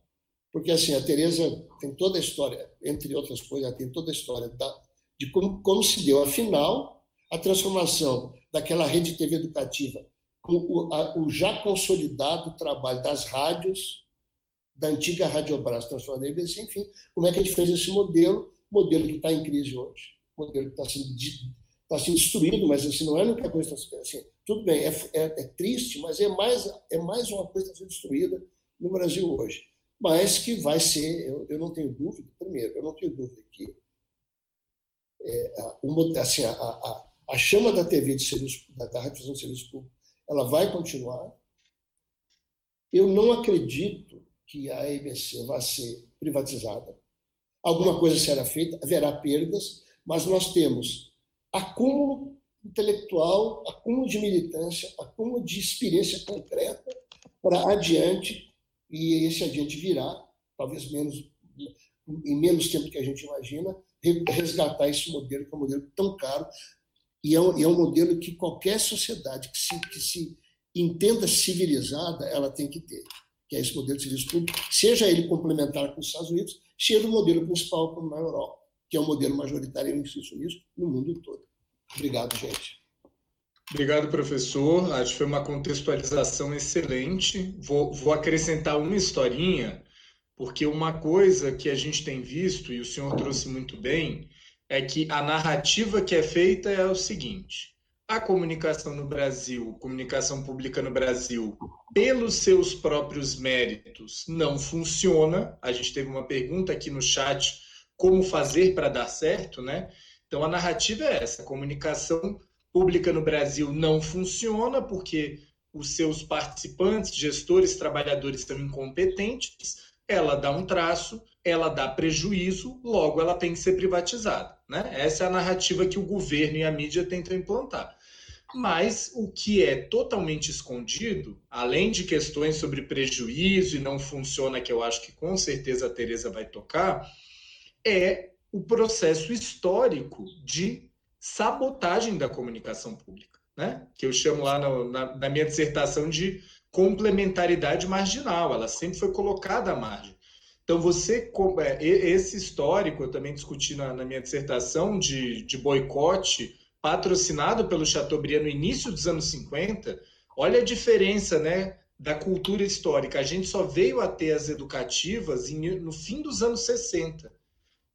porque assim, a Tereza tem toda a história, entre outras coisas, tem toda a história da, de como, como se deu, afinal, a transformação daquela rede TV educativa com o, a, o já consolidado trabalho das rádios, da antiga Rádio Brás transformada em ABC, enfim, como é que a gente fez esse modelo, modelo que está em crise hoje, modelo que está sendo, está sendo destruído, mas assim, não é a única coisa que está sendo assim, tudo bem, é, é, é, triste, mas é mais, é mais uma coisa que está sendo destruída no Brasil hoje. Mas que vai ser, eu, eu não tenho dúvida, primeiro, eu não tenho dúvida que é, a, assim, a, a, a, chama da TV de serviço, da, da radiodifusão de serviço público, ela vai continuar. Eu não acredito que a EBC vai ser privatizada. Alguma coisa será feita, haverá perdas, mas nós temos acúmulo intelectual, acúmulo de militância, acúmulo de experiência concreta para adiante, e esse adiante virá, talvez menos em menos tempo que a gente imagina, resgatar esse modelo, que é um modelo tão caro, e é um, e é um modelo que qualquer sociedade que se, que se entenda civilizada, ela tem que ter, que é esse modelo de serviço público, seja ele complementar com os Estados Unidos, seja o modelo principal como na Europa, que é o modelo majoritário, eu insisto nisso, no mundo todo. Obrigado, gente.
Obrigado, professor. Acho que foi uma contextualização excelente. Vou, vou, acrescentar uma historinha, porque uma coisa que a gente tem visto, e o senhor trouxe muito bem, é que a narrativa que é feita é o seguinte: a comunicação no Brasil, comunicação pública no Brasil, pelos seus próprios méritos, não funciona. A gente teve uma pergunta aqui no chat: como fazer para dar certo, né? Então, a narrativa é essa: a comunicação pública no Brasil não funciona porque os seus participantes, gestores, trabalhadores estão incompetentes, ela dá um traço, ela dá prejuízo, logo ela tem que ser privatizada. Né? Essa é a narrativa que o governo e a mídia tentam implantar. Mas o que é totalmente escondido, além de questões sobre prejuízo e não funciona, que eu acho que com certeza a Tereza vai tocar, é o processo histórico de sabotagem da comunicação pública, né? que eu chamo lá no, na, na, minha dissertação de complementaridade marginal, ela sempre foi colocada à margem. Então, você, é, esse histórico, eu também discuti na, na minha dissertação de, de boicote patrocinado pelo Chateaubriand no início dos anos 50, olha a diferença né, da cultura histórica. A gente só veio a ter as educativas no fim dos anos 60.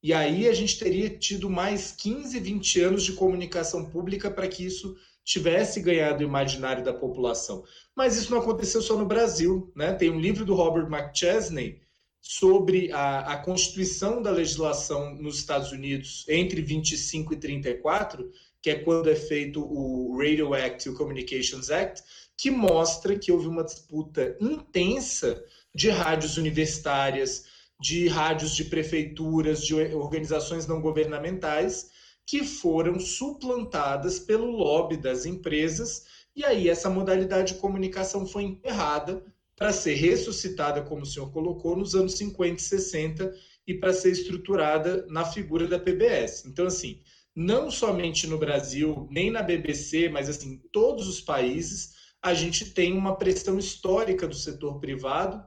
E aí a gente teria tido mais 15, 20 anos de comunicação pública para que isso tivesse ganhado o imaginário da população. Mas isso não aconteceu só no Brasil. Né? Tem um livro do Robert McChesney sobre a, a constituição da legislação nos Estados Unidos entre 25 e 34, que é quando é feito o Radio Act e o Communications Act, que mostra que houve uma disputa intensa de rádios universitárias, de rádios de prefeituras, de organizações não governamentais, que foram suplantadas pelo lobby das empresas, e aí essa modalidade de comunicação foi enterrada para ser ressuscitada, como o senhor colocou, nos anos 50 e 60 e para ser estruturada na figura da PBS. Então, assim, não somente no Brasil, nem na BBC, mas assim, todos os países, a gente tem uma pressão histórica do setor privado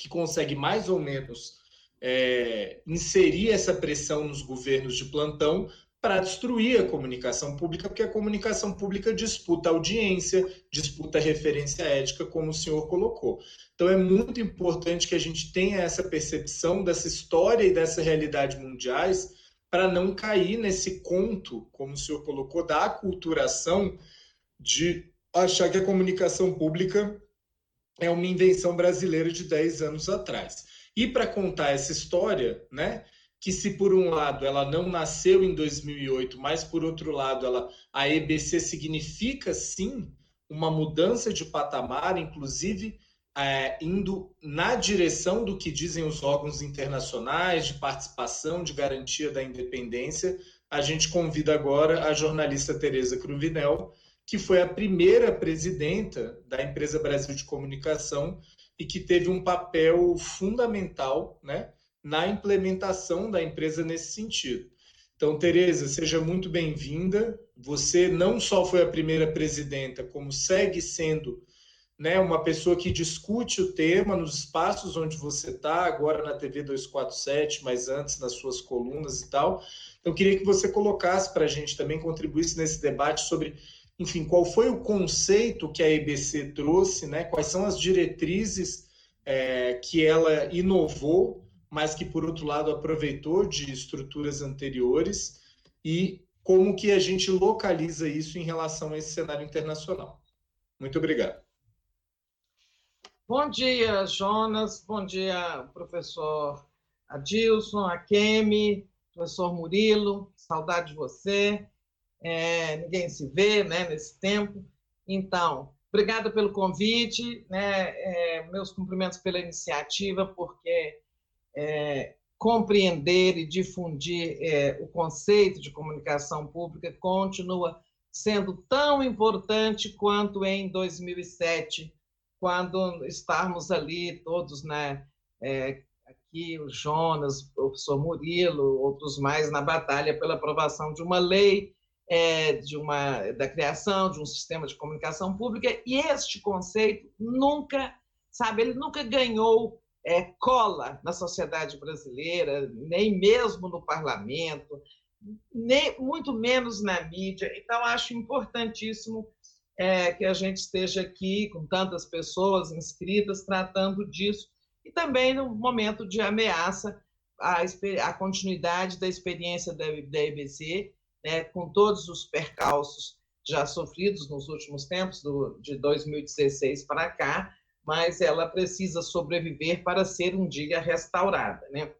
que consegue mais ou menos é, inserir essa pressão nos governos de plantão para destruir a comunicação pública, porque a comunicação pública disputa audiência, disputa referência ética, como o senhor colocou. Então é muito importante que a gente tenha essa percepção dessa história e dessa realidade mundiais para não cair nesse conto, como o senhor colocou, da aculturação de achar que a comunicação pública é uma invenção brasileira de 10 anos atrás. E para contar essa história, né, que se por um lado ela não nasceu em 2008, mas por outro lado ela a EBC significa sim uma mudança de patamar, inclusive é, indo na direção do que dizem os órgãos internacionais de participação, de garantia da independência, a gente convida agora a jornalista Tereza Cruvinel, que foi a primeira presidenta da empresa Brasil de Comunicação e que teve um papel fundamental né, na implementação da empresa nesse sentido. Então, Tereza, seja muito bem-vinda. Você não só foi a primeira presidenta, como segue sendo né, uma pessoa que discute o tema nos espaços onde você está, agora na TV 247, mas antes nas suas colunas e tal. Então, queria que você colocasse para a gente também, contribuísse nesse debate sobre, enfim, qual foi o conceito que a EBC trouxe, né, quais são as diretrizes é, que ela inovou mas que por outro lado aproveitou de estruturas anteriores e como que a gente localiza isso em relação a esse cenário internacional. Muito obrigado.
Bom dia, Jonas. Bom dia, professor Adilson, Akemi, professor Murilo. Saudade de você. É, ninguém se vê né, nesse tempo. Então, obrigada pelo convite. Né, é, meus cumprimentos pela iniciativa, porque é, compreender e difundir é, o conceito de comunicação pública continua sendo tão importante quanto em 2007, quando estávamos ali todos, né, é, aqui o Jonas, o professor Murilo, outros mais na batalha pela aprovação de uma lei é, de uma da criação de um sistema de comunicação pública e este conceito nunca, sabe, ele nunca ganhou é, cola na sociedade brasileira, nem mesmo no parlamento, nem muito menos na mídia. Então, acho importantíssimo é, que a gente esteja aqui com tantas pessoas inscritas tratando disso e também no momento de ameaça à, à continuidade da experiência da, da EBC, né, com todos os percalços já sofridos nos últimos tempos, do, de 2016 para cá, mas ela precisa sobreviver para ser um dia restaurada, né?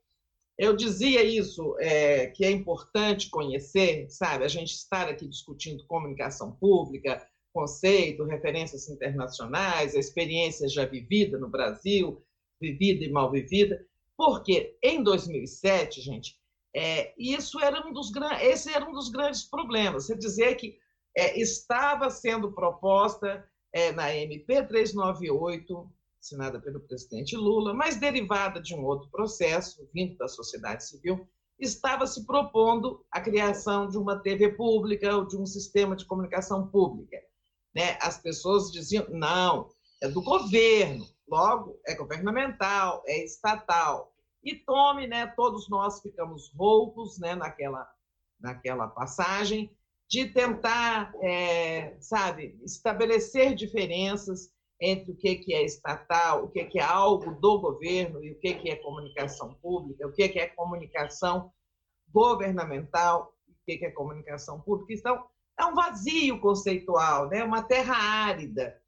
Eu dizia isso, é, que é importante conhecer, sabe, a gente estar aqui discutindo comunicação pública, conceito, referências internacionais, a experiência já vivida no Brasil, vivida e mal vivida, porque em 2007, gente, é, isso era um dos esse era um dos grandes problemas. Você dizer que é, estava sendo proposta é, na MP 398, assinada pelo presidente Lula, mas derivada de um outro processo, vindo da sociedade civil, estava se propondo a criação de uma TV pública ou de um sistema de comunicação pública. Né? As pessoas diziam, não, é do governo, logo é governamental, é estatal. E tome, né, todos nós ficamos roucos né, naquela, naquela passagem, de tentar, é, sabe, estabelecer diferenças entre o que é estatal, o que é algo do governo e o que é comunicação pública, o que é comunicação governamental o que é comunicação pública. Então, é um vazio conceitual, né? uma terra árida.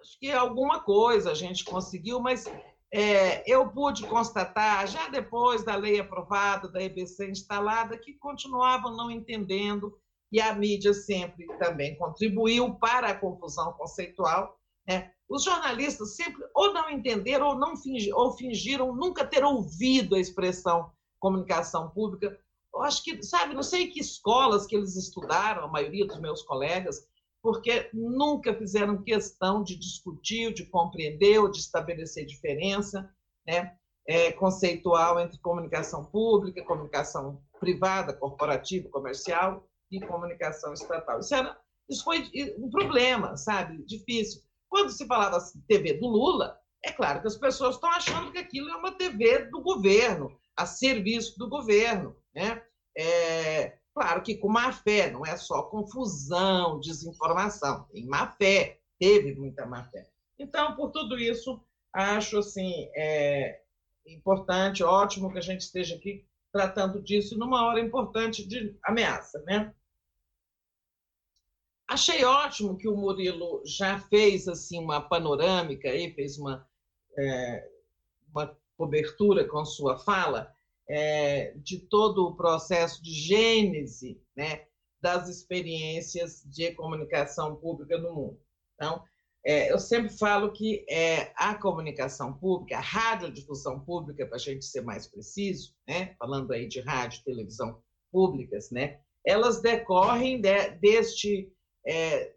Acho que alguma coisa a gente conseguiu, mas é, eu pude constatar, já depois da lei aprovada, da EBC instalada, que continuavam não entendendo e a mídia sempre também contribuiu para a confusão conceitual. Né? Os jornalistas sempre ou não entenderam ou não fingiram, ou fingiram nunca ter ouvido a expressão comunicação pública. Eu acho que, sabe, não sei que escolas que eles estudaram, a maioria dos meus colegas, porque nunca fizeram questão de discutir, de compreender ou de estabelecer diferença né, é, conceitual entre comunicação pública, comunicação privada, corporativa, comercial de comunicação estatal. Isso, era, isso foi um problema, sabe? Difícil. Quando se falava assim, TV do Lula, é claro que as pessoas estão achando que aquilo é uma TV do governo, a serviço do governo, né? É, claro que com má fé, não é só confusão, desinformação, tem má fé, teve muita má fé. Então, por tudo isso, acho assim é, importante, ótimo que a gente esteja aqui tratando disso numa hora importante de ameaça, né? Achei ótimo que o Murilo já fez assim uma panorâmica e fez uma, é, uma cobertura com sua fala é, de todo o processo de gênese né, das experiências de comunicação pública no mundo. Então, É, eu sempre falo que é, a comunicação pública, a radiodifusão pública, para a gente ser mais preciso, né? falando aí de rádio televisão públicas, né? elas decorrem de, deste, é,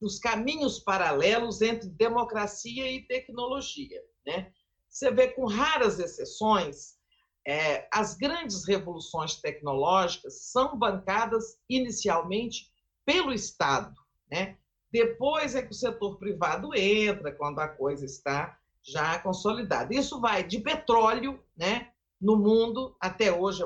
dos caminhos paralelos entre democracia e tecnologia. Né? Você vê, com raras exceções, é, as grandes revoluções tecnológicas são bancadas inicialmente pelo Estado. Né? Depois é que o setor privado entra, quando a coisa está já consolidada. Isso vai de petróleo, né? no mundo, até hoje,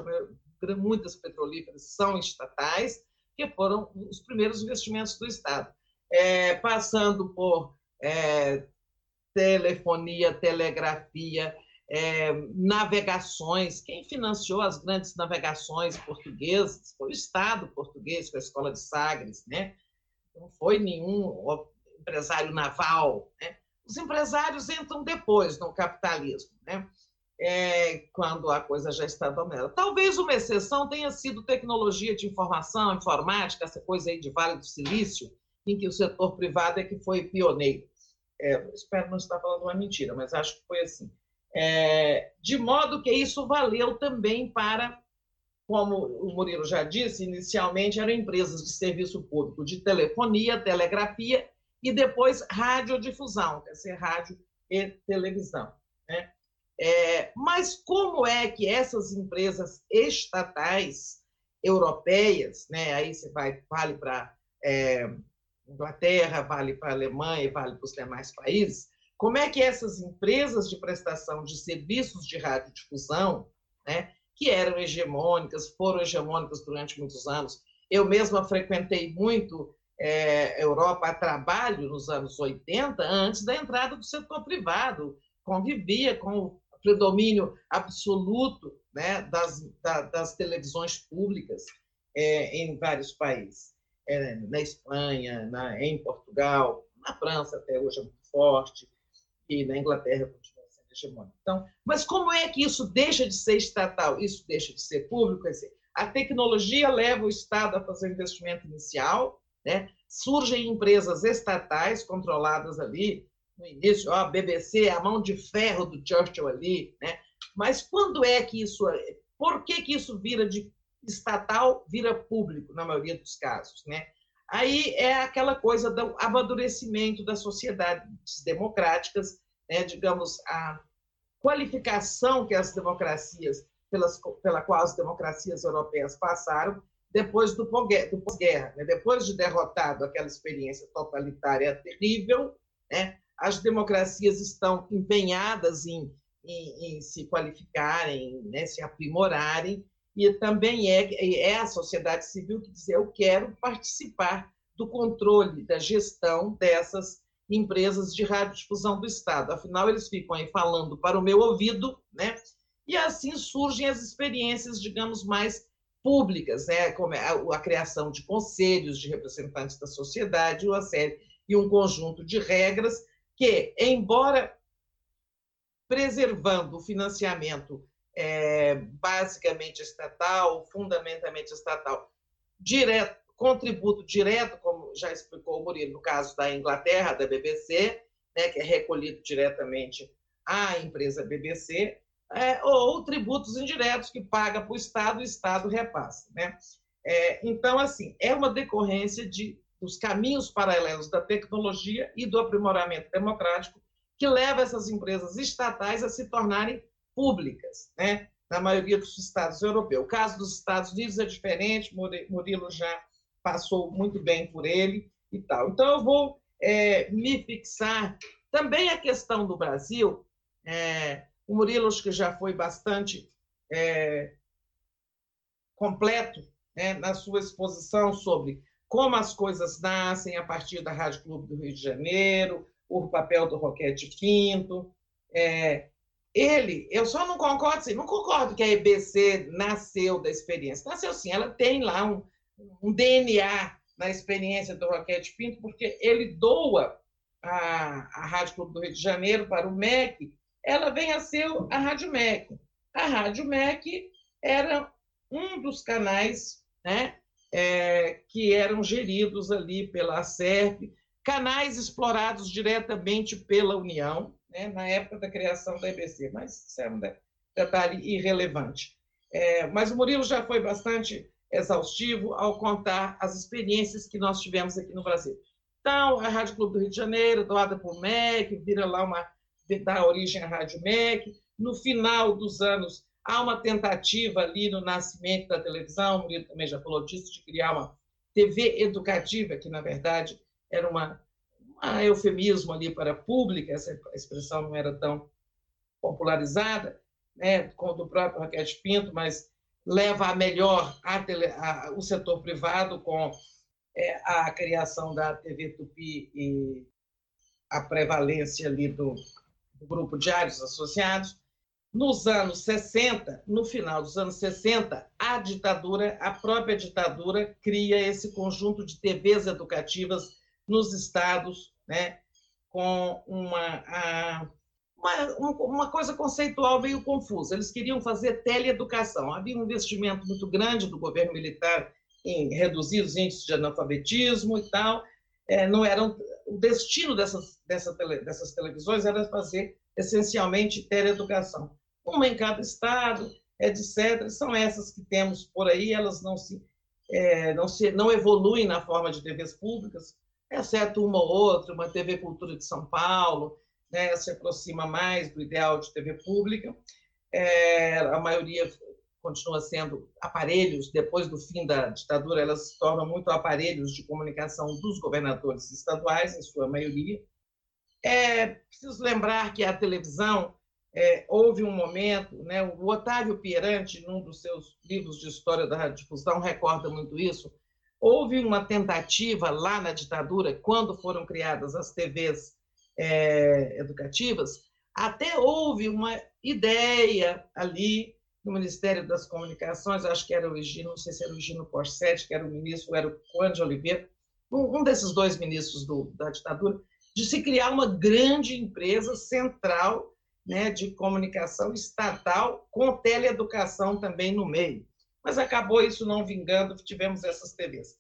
muitas petrolíferas são estatais, que foram os primeiros investimentos do Estado. É, passando por é, telefonia, telegrafia, é, navegações. Quem financiou as grandes navegações portuguesas foi o Estado português, com a Escola de Sagres, né? Não foi nenhum empresário naval. Né? Os empresários entram depois no capitalismo, né? É, quando a coisa já está dominada. Talvez uma exceção tenha sido tecnologia de informação, informática, essa coisa aí de Vale do Silício, em que o setor privado é que foi pioneiro. É, espero não estar falando uma mentira, mas acho que foi assim. É, de modo que isso valeu também para, como o Murilo já disse, inicialmente eram empresas de serviço público de telefonia, telegrafia e depois radiodifusão, quer dizer, rádio e televisão. Né? É, mas como é que essas empresas estatais europeias, né, aí você vai, vale para é, Inglaterra, vale para a Alemanha, vale para os demais países, como é que essas empresas de prestação de serviços de radiodifusão, né, que eram hegemônicas, foram hegemônicas durante muitos anos, eu mesma frequentei muito é, Europa a trabalho nos anos 80, antes da entrada do setor privado, convivia com o predomínio absoluto né, das, da, das televisões públicas é, em vários países. É, na Espanha, na, em Portugal, na França até hoje é muito forte, e na Inglaterra continua sendo hegemônico. Então, mas como é que isso deixa de ser estatal? Isso deixa de ser público? Quer dizer, a tecnologia leva o Estado a fazer o investimento inicial, né? surgem empresas estatais controladas ali, no início, ó, a BBC, a mão de ferro do Churchill ali, né? mas quando é que isso, por que, que isso vira de estatal, vira público, na maioria dos casos, né? Aí é aquela coisa do amadurecimento das sociedades democráticas, né, digamos, a qualificação que as democracias, pelas, pela qual as democracias europeias passaram, depois do pós-guerra, né, depois de derrotado aquela experiência totalitária terrível, né, as democracias estão empenhadas em, em, em se qualificarem, né, se aprimorarem, e também é, é a sociedade civil que diz: eu quero participar do controle, da gestão dessas empresas de radiodifusão do Estado. Afinal, eles ficam aí falando para o meu ouvido, né? E assim surgem as experiências, digamos, mais públicas, né? Como a, é a criação de conselhos de representantes da sociedade, uma série e um conjunto de regras que, embora preservando o financiamento é, basicamente estatal, fundamentalmente estatal, direto, contributo direto, como já explicou o Murilo, no caso da Inglaterra, da BBC, né, que é recolhido diretamente à empresa BBC, é, ou tributos indiretos que paga para o Estado, o Estado repassa. Né? É, então, assim, é uma decorrência de, dos caminhos paralelos da tecnologia e do aprimoramento democrático que leva essas empresas estatais a se tornarem públicas, né? na maioria dos estados europeus. O caso dos Estados Unidos é diferente, Murilo já passou muito bem por ele e tal. Então, eu vou é, me fixar também a questão do Brasil. É, o Murilo, acho que já foi bastante é, completo né, na sua exposição sobre como as coisas nascem a partir da Rádio Clube do Rio de Janeiro, o papel do Roquete Pinto, é, ele, eu só não concordo, assim, não concordo que a EBC nasceu da experiência. Nasceu sim, ela tem lá um, um DNA na experiência do Roquete Pinto, porque ele doa a, a Rádio Clube do Rio de Janeiro para o MEC, ela vem a ser a Rádio MEC. A Rádio MEC era um dos canais né, é, que eram geridos ali pela SERP, canais explorados diretamente pela União, né, na época da criação da EBC, mas isso é um detalhe irrelevante. É, mas o Murilo já foi bastante exaustivo ao contar as experiências que nós tivemos aqui no Brasil. Então, a Rádio Clube do Rio de Janeiro, doada por MEC, vira lá uma dá origem à Rádio MEC. No final dos anos, há uma tentativa ali no nascimento da televisão, o Murilo também já falou disso, de criar uma TV educativa, que na verdade era uma, um eufemismo ali para pública, essa expressão não era tão popularizada, né, com do próprio Raquete Pinto, mas leva a melhor a tele, a, o setor privado com é, a criação da TV Tupi e a prevalência ali do, do grupo Diários Associados. Nos anos 60, no final dos anos 60, a ditadura, a própria ditadura, cria esse conjunto de TVs educativas nos estados, né, com uma, uma, uma coisa conceitual meio confusa. Eles queriam fazer teleeducação. Havia um investimento muito grande do governo militar em reduzir os índices de analfabetismo e tal. É, não eram o destino dessas, dessa tele, dessas televisões era fazer essencialmente teleeducação. Uma em cada estado, etc. São essas que temos por aí. Elas não se é, não se não evoluem na forma de TVs públicas, exceto uma ou outra, uma TV Cultura de São Paulo, né, se aproxima mais do ideal de TV pública. É, a maioria continua sendo aparelhos, depois do fim da ditadura, elas se tornam muito aparelhos de comunicação dos governadores estaduais, em sua maioria. É preciso lembrar que a televisão é, houve um momento, né, o Otávio Pierante, num dos seus livros de história da radiodifusão, recorda muito isso. Houve uma tentativa lá na ditadura, quando foram criadas as TVs é, educativas, até houve uma ideia ali no Ministério das Comunicações, acho que era o Egino, não sei se era o Egino Porsetti, que era o ministro, era o Juan Oliveira, um, um desses dois ministros do, da ditadura, de se criar uma grande empresa central né, de comunicação estatal com teleeducação também no meio. Mas acabou isso não vingando, tivemos essas TVs.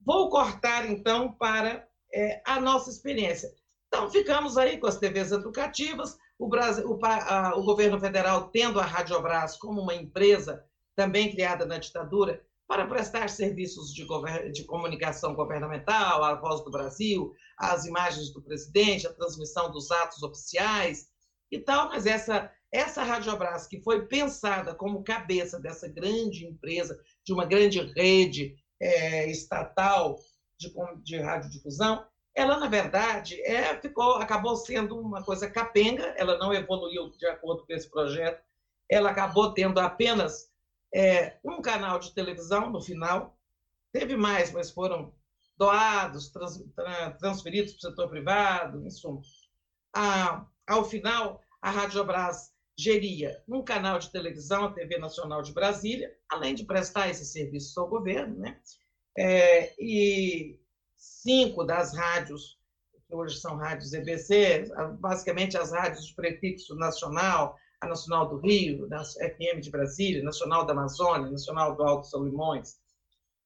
Vou cortar, então, para é, a nossa experiência. Então, ficamos aí com as TVs educativas, o, Brasil, o, a, o governo federal tendo a Radiobras como uma empresa também criada na ditadura para prestar serviços de, de, comunicação governamental, a voz do Brasil, as imagens do presidente, a transmissão dos atos oficiais e tal, mas essa essa Radiobras que foi pensada como cabeça dessa grande empresa, de uma grande rede é, estatal de, de radiodifusão, ela na verdade é, ficou, acabou sendo uma coisa capenga, ela não evoluiu de acordo com esse projeto, ela acabou tendo apenas é, um canal de televisão no final, teve mais, mas foram doados, trans, transferidos para o setor privado, em suma. A, ao final, a Radiobras geria um canal de televisão, a TV Nacional de Brasília, além de prestar esses serviços ao governo, né? É, e cinco das rádios, que hoje são rádios EBC, basicamente as rádios de prefixo nacional, a Nacional do Rio, da FM de Brasília, Nacional da Amazônia, Nacional do Alto São Limões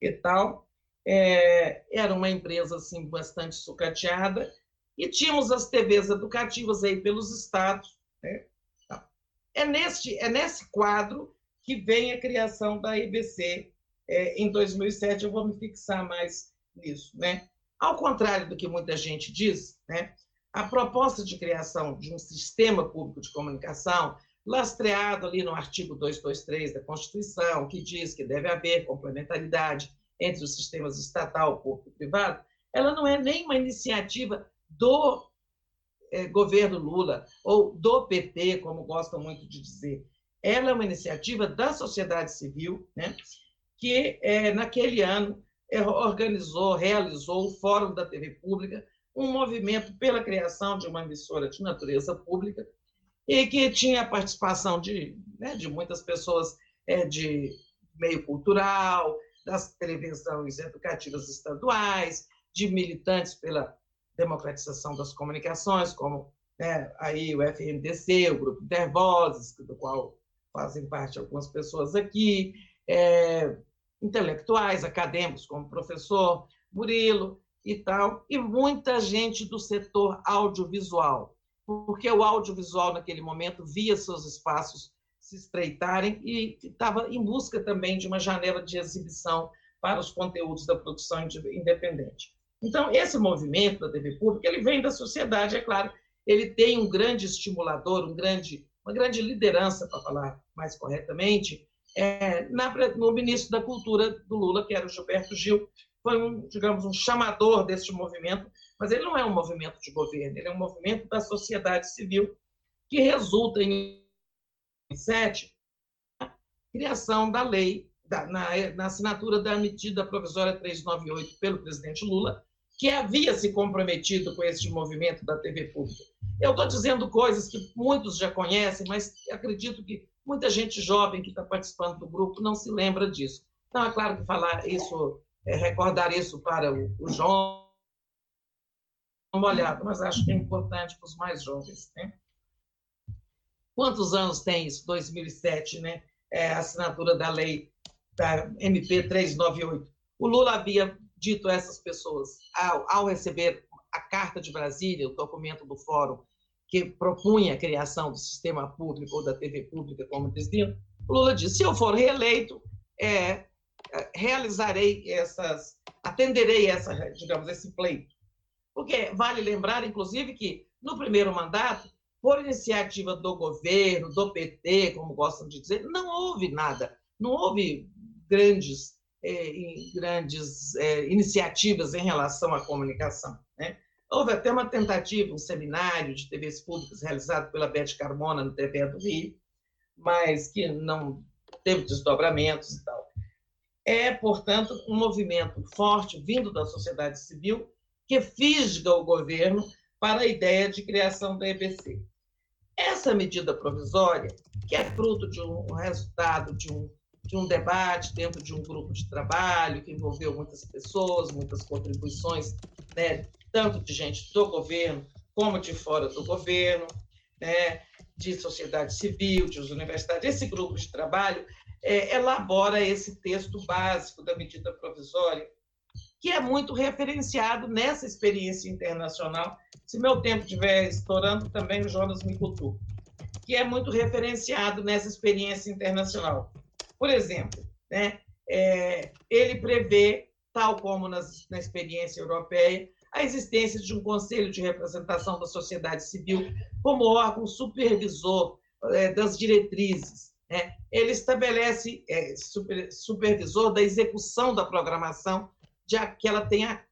e tal, é, era uma empresa assim bastante sucateada e tínhamos as TVs educativas aí pelos estados. Né? É, neste, é nesse quadro que vem a criação da IBC é, em 2007. Eu vou me fixar mais nisso. Né? Ao contrário do que muita gente diz, né, a proposta de criação de um sistema público de comunicação, lastreado ali no artigo 223 da Constituição, que diz que deve haver complementaridade entre os sistemas estatal, público e privado, ela não é nem uma iniciativa do é, governo Lula ou do PT, como gostam muito de dizer. Ela é uma iniciativa da sociedade civil, né, que é, naquele ano organizou, realizou o Fórum da TV Pública, um movimento pela criação de uma emissora de natureza pública e que tinha a participação de, né, de muitas pessoas é, de meio cultural, das televisões educativas estaduais, de militantes pela democratização das comunicações, como né, aí o FMDC, o Grupo Intervozes, do qual fazem parte algumas pessoas aqui, é, intelectuais, acadêmicos, como o professor Murilo, e tal, e muita gente do setor audiovisual, porque o audiovisual naquele momento via seus espaços se estreitarem e estava em busca também de uma janela de exibição para os conteúdos da produção independente. Então, esse movimento da TV pública, ele vem da sociedade, é claro, ele tem um grande estimulador, um grande, uma grande liderança, para falar mais corretamente, é, na, no ministro da Cultura do Lula, que era o Gilberto Gil, foi um, digamos, um chamador deste movimento, mas ele não é um movimento de governo, ele é um movimento da sociedade civil que resulta em 2007 a criação da lei, da, na, na assinatura da medida provisória 398 pelo presidente Lula, que havia se comprometido com este movimento da TV pública. Eu estou dizendo coisas que muitos já conhecem, mas acredito que muita gente jovem que está participando do grupo não se lembra disso. Então, é claro que falar isso é, recordar isso para o, o jovem, uma olhada, mas acho que é importante para os mais jovens. Né? Quantos anos tem isso? 2007, né? É a assinatura da lei da MP 398. O Lula havia dito a essas pessoas, ao, ao receber a Carta de Brasília, o documento do Fórum, que propunha a criação do sistema público ou da TV pública, como diziam, o Lula disse: se eu for reeleito, é, realizarei essas, atenderei essa, digamos, esse pleito. Porque vale lembrar, inclusive, que no primeiro mandato, por iniciativa do governo, do PT, como gostam de dizer, não houve nada, não houve grandes, eh, grandes eh, iniciativas em relação à comunicação. Né? Houve até uma tentativa, um seminário de TVs públicas realizado pela Beth Carmona no TV do Rio, mas que não teve desdobramentos e tal é, portanto, um movimento forte vindo da sociedade civil que fisga o governo para a ideia de criação da EBC. Essa medida provisória, que é fruto de um resultado de um, de um debate dentro de um grupo de trabalho que envolveu muitas pessoas, muitas contribuições, né, tanto de gente do governo como de fora do governo, né, de sociedade civil, de universidades. Esse grupo de trabalho é, elabora esse texto básico da medida provisória, que é muito referenciado nessa experiência internacional. Se meu tempo estiver estourando, também o Jonas me cultua, que é muito referenciado nessa experiência internacional. Por exemplo, né, é, ele prevê, tal como nas, na experiência europeia, a existência de um conselho de representação da sociedade civil como órgão supervisor é, das diretrizes né? Ele estabelece é, super, supervisor da execução da programação, já que ela tenha,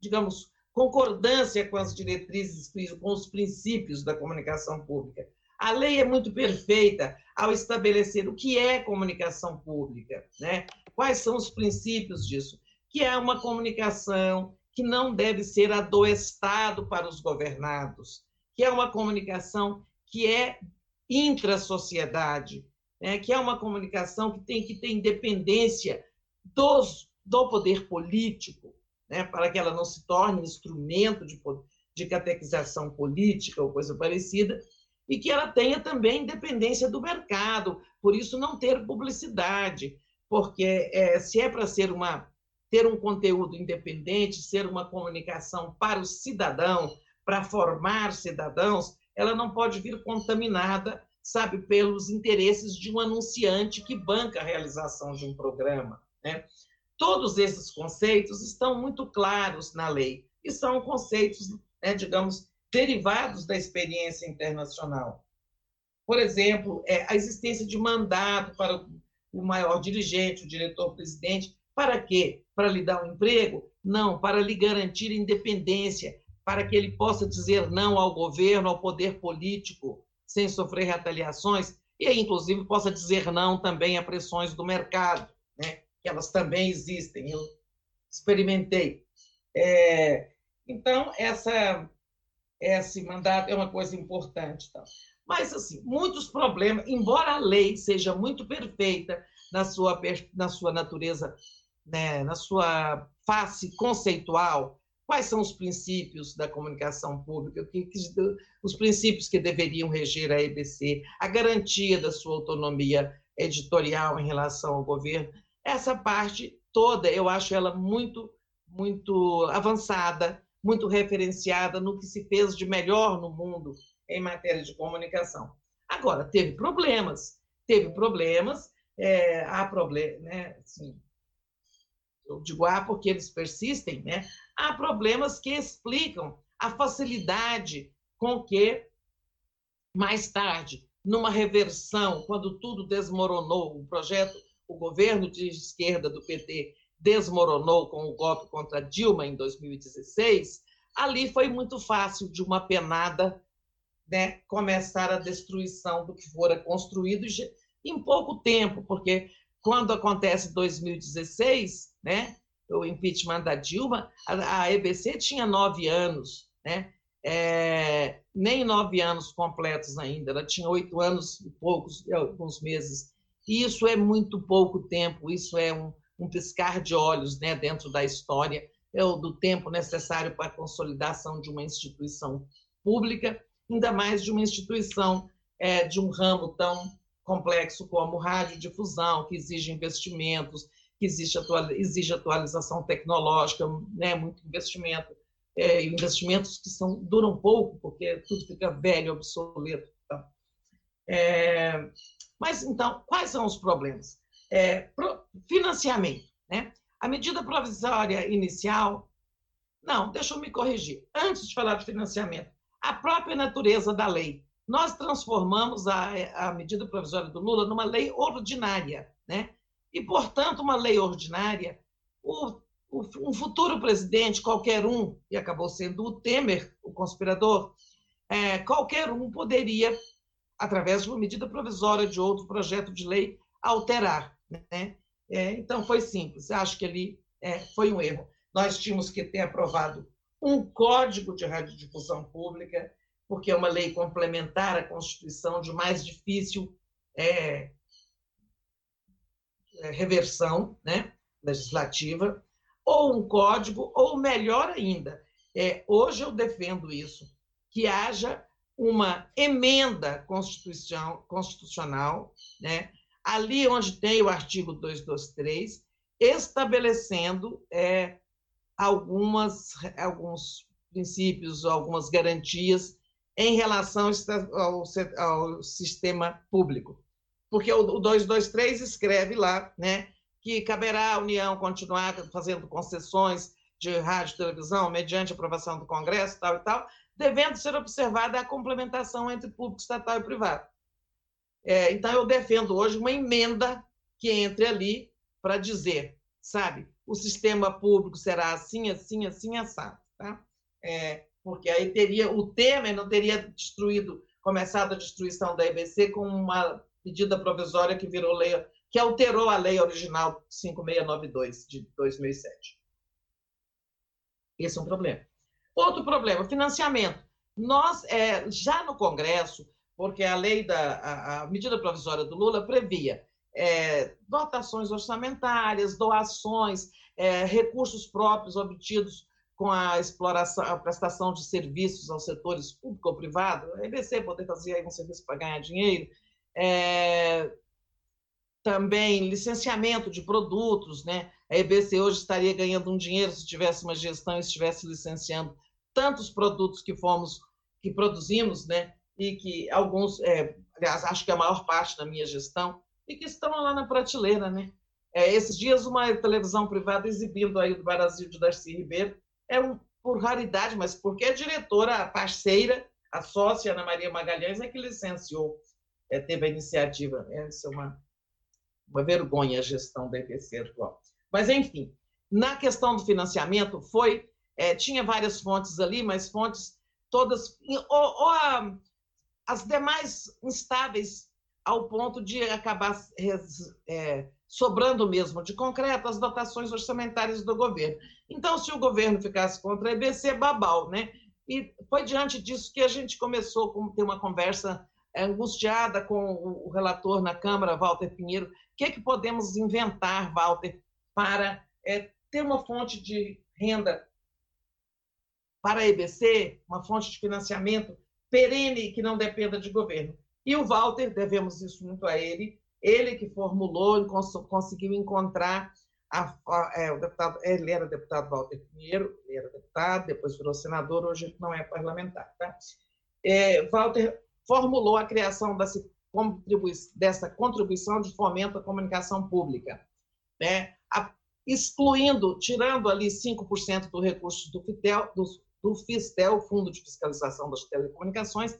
digamos, concordância com as diretrizes, com os princípios da comunicação pública. A lei é muito perfeita ao estabelecer o que é comunicação pública, né? quais são os princípios disso, que é uma comunicação que não deve ser a do Estado para os governados, que é uma comunicação que é intra-sociedade, né, que é uma comunicação que tem que ter independência dos, do poder político, né, para que ela não se torne instrumento de, de catequização política ou coisa parecida, e que ela tenha também independência do mercado, por isso não ter publicidade, porque é, se é para ser uma ter um conteúdo independente, ser uma comunicação para o cidadão, para formar cidadãos, ela não pode vir contaminada sabe, pelos interesses de um anunciante que banca a realização de um programa. Né? Todos esses conceitos estão muito claros na lei e são conceitos, né, digamos, derivados da experiência internacional. Por exemplo, é, a existência de mandato para o maior dirigente, o diretor-presidente, para quê? Para lhe dar um emprego? Não, para lhe garantir independência, para que ele possa dizer não ao governo, ao poder político, sem sofrer retaliações, e aí, inclusive, possa dizer não também a pressões do mercado, né? que elas também existem, eu experimentei. É, então, essa, esse mandato é uma coisa importante. Tá? Mas, assim, muitos problemas, embora a lei seja muito perfeita na sua, na sua natureza, né, na sua face conceitual, Quais são os princípios da comunicação pública? Os princípios que deveriam reger a EBC? A garantia da sua autonomia editorial em relação ao governo? Essa parte toda, eu acho ela muito, muito avançada, muito referenciada no que se fez de melhor no mundo em matéria de comunicação. Agora, teve problemas, teve problemas, é, há problemas, né, assim, eu digo há porque eles persistem, né, há problemas que explicam a facilidade com que, mais tarde, numa reversão, quando tudo desmoronou, o projeto, o governo de esquerda do PT desmoronou com o golpe contra Dilma em 2016, ali foi muito fácil de uma penada né, começar a destruição do que fora construído em pouco tempo, porque quando acontece 2016, né, o impeachment da Dilma, a, EBC tinha nove anos, né, é, nem nove anos completos ainda, ela tinha oito anos e poucos, alguns meses. E isso é muito pouco tempo, isso é um, um piscar de olhos né, dentro da história é o do tempo necessário para a consolidação de uma instituição pública, ainda mais de uma instituição é, de um ramo tão complexo como radiodifusão, que exige investimentos, que exige, exige atualização tecnológica, né, muito investimento, é, investimentos que são, duram pouco, porque tudo fica velho, obsoleto. Tá? É, mas, então, quais são os problemas? É, financiamento. Né? A medida provisória inicial. Não, deixa eu me corrigir. Antes de falar de financiamento, a própria natureza da lei. Nós transformamos a, a medida provisória do Lula numa lei ordinária. Né? E, portanto, uma lei ordinária, o, o, um futuro presidente, qualquer um, e acabou sendo o Temer, o conspirador, é, qualquer um poderia, através de uma medida provisória de outro projeto de lei, alterar. Né? É, então, foi simples. Acho que ali é, foi um erro. Nós tínhamos que ter aprovado um código de radiodifusão pública, porque é uma lei complementar à Constituição, de mais difícil é, é reversão né, legislativa, ou um código, ou melhor ainda, é, hoje eu defendo isso, que haja uma emenda constitucional, constitucional né, ali onde tem o artigo 223, estabelecendo é, algumas, alguns princípios, algumas garantias em relação ao, ao sistema público. Porque o 223 escreve lá né, que caberá à União continuar fazendo concessões de rádio e televisão mediante aprovação do Congresso, tal e tal, devendo ser observada a complementação entre público, estatal e privado. É, então, eu defendo hoje uma emenda que entre ali para dizer, sabe, o sistema público será assim, assim, assim, assado. Tá? É, porque aí teria, o Temer não teria destruído, começado a destruição da EBC com uma medida provisória que virou lei, que alterou a lei original 5692 de 2007. Esse é um problema. Outro problema, financiamento. Nós, é, já no Congresso, porque a lei da a, a medida provisória do Lula previa é, dotações orçamentárias, doações, é, recursos próprios obtidos com a exploração, a prestação de serviços aos setores público ou privado, a EBC poder fazer aí um serviço para ganhar dinheiro, é, também licenciamento de produtos, né? A EBC hoje estaria ganhando um dinheiro se tivesse uma gestão e estivesse licenciando tantos produtos que fomos que produzimos, né? E que alguns, é, aliás, acho que a maior parte da minha gestão, e que estão lá na prateleira, né? É, esses dias, uma televisão privada exibindo aí do Brasil de Darcy Ribeiro, é um, por raridade, mas porque a diretora, a parceira, a sócia Ana Maria Magalhães é que licenciou, é, teve a iniciativa. Essa é uma, uma vergonha a gestão da EPC atual. Mas, enfim, na questão do financiamento, foi, é, tinha várias fontes ali, mas fontes todas, ou, ou a, as demais instáveis ao ponto de acabar é, sobrando mesmo de concreto as dotações orçamentárias do governo. Então, se o governo ficasse contra a EBC, babau, né? E foi diante disso que a gente começou a ter uma conversa angustiada com o relator na Câmara, Walter Pinheiro. O que, é que podemos inventar, Walter, para é, ter uma fonte de renda para a EBC, uma fonte de financiamento perene que não dependa de governo. E o Walter, devemos isso muito a ele, ele que formulou e cons conseguiu encontrar a, a, é, o deputado, ele era deputado Walter Pinheiro, ele era deputado, depois virou senador, hoje não é parlamentar. Tá? É, Walter formulou a criação dessa, contribui dessa contribuição de fomento à comunicação pública, né? a, excluindo, tirando ali 5% do recurso do FITEL, do, do FISTEL, Fundo de Fiscalização das Telecomunicações,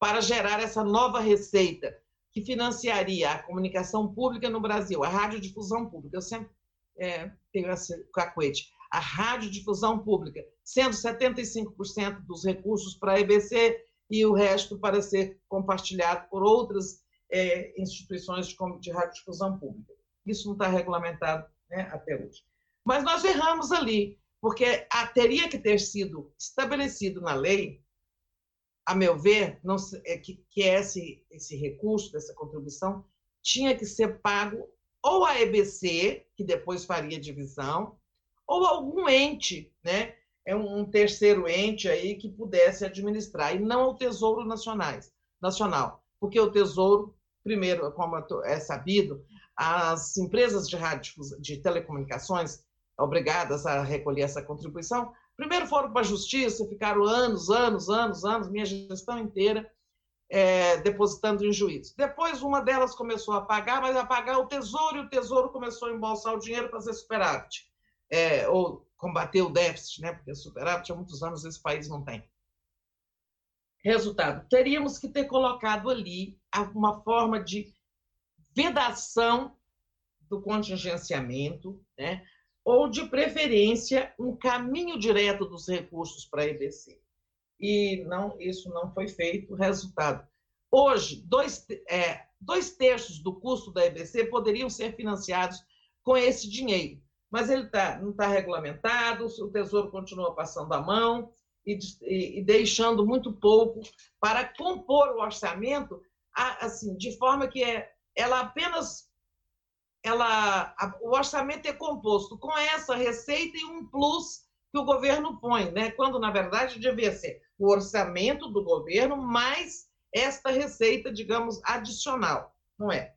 para gerar essa nova receita que financiaria a comunicação pública no Brasil, a radiodifusão pública. Eu sempre é, tenho esse cacuete. A radiodifusão pública, sendo 75% dos recursos para a EBC e o resto para ser compartilhado por outras é, instituições de, de radiodifusão pública. Isso não está regulamentado né, até hoje. Mas nós erramos ali, porque teria que ter sido estabelecido na lei a meu ver, não, é que, que esse, esse recurso, dessa contribuição, tinha que ser pago ou a EBC, que depois faria divisão, ou algum ente, né? É um terceiro ente aí que pudesse administrar, e não o Tesouro Nacionais, Nacional. Porque o Tesouro, primeiro, como é sabido, as empresas de, rádio, de telecomunicações obrigadas a recolher essa contribuição Primeiro foram para a justiça, ficaram anos, anos, anos, anos, minha gestão inteira, é, depositando em juízo. Depois, uma delas começou a pagar, mas a pagar o tesouro, e o tesouro começou a embolsar o dinheiro para fazer superávit, é, ou combater o déficit, né? porque superávit há muitos anos esse país não tem. Resultado: teríamos que ter colocado ali uma forma de vedação do contingenciamento, né? Ou, de preferência, um caminho direto dos recursos para a EBC. E não, isso não foi feito. Resultado: hoje, dois, é, dois terços do custo da EBC poderiam ser financiados com esse dinheiro, mas ele tá, não está regulamentado, o Tesouro continua passando a mão e, e, e deixando muito pouco para compor o orçamento, assim, de forma que é, ela apenas ela, a, o orçamento é composto com essa receita e um plus que o governo põe, né? quando, na verdade, devia ser o orçamento do governo mais esta receita, digamos, adicional, não é?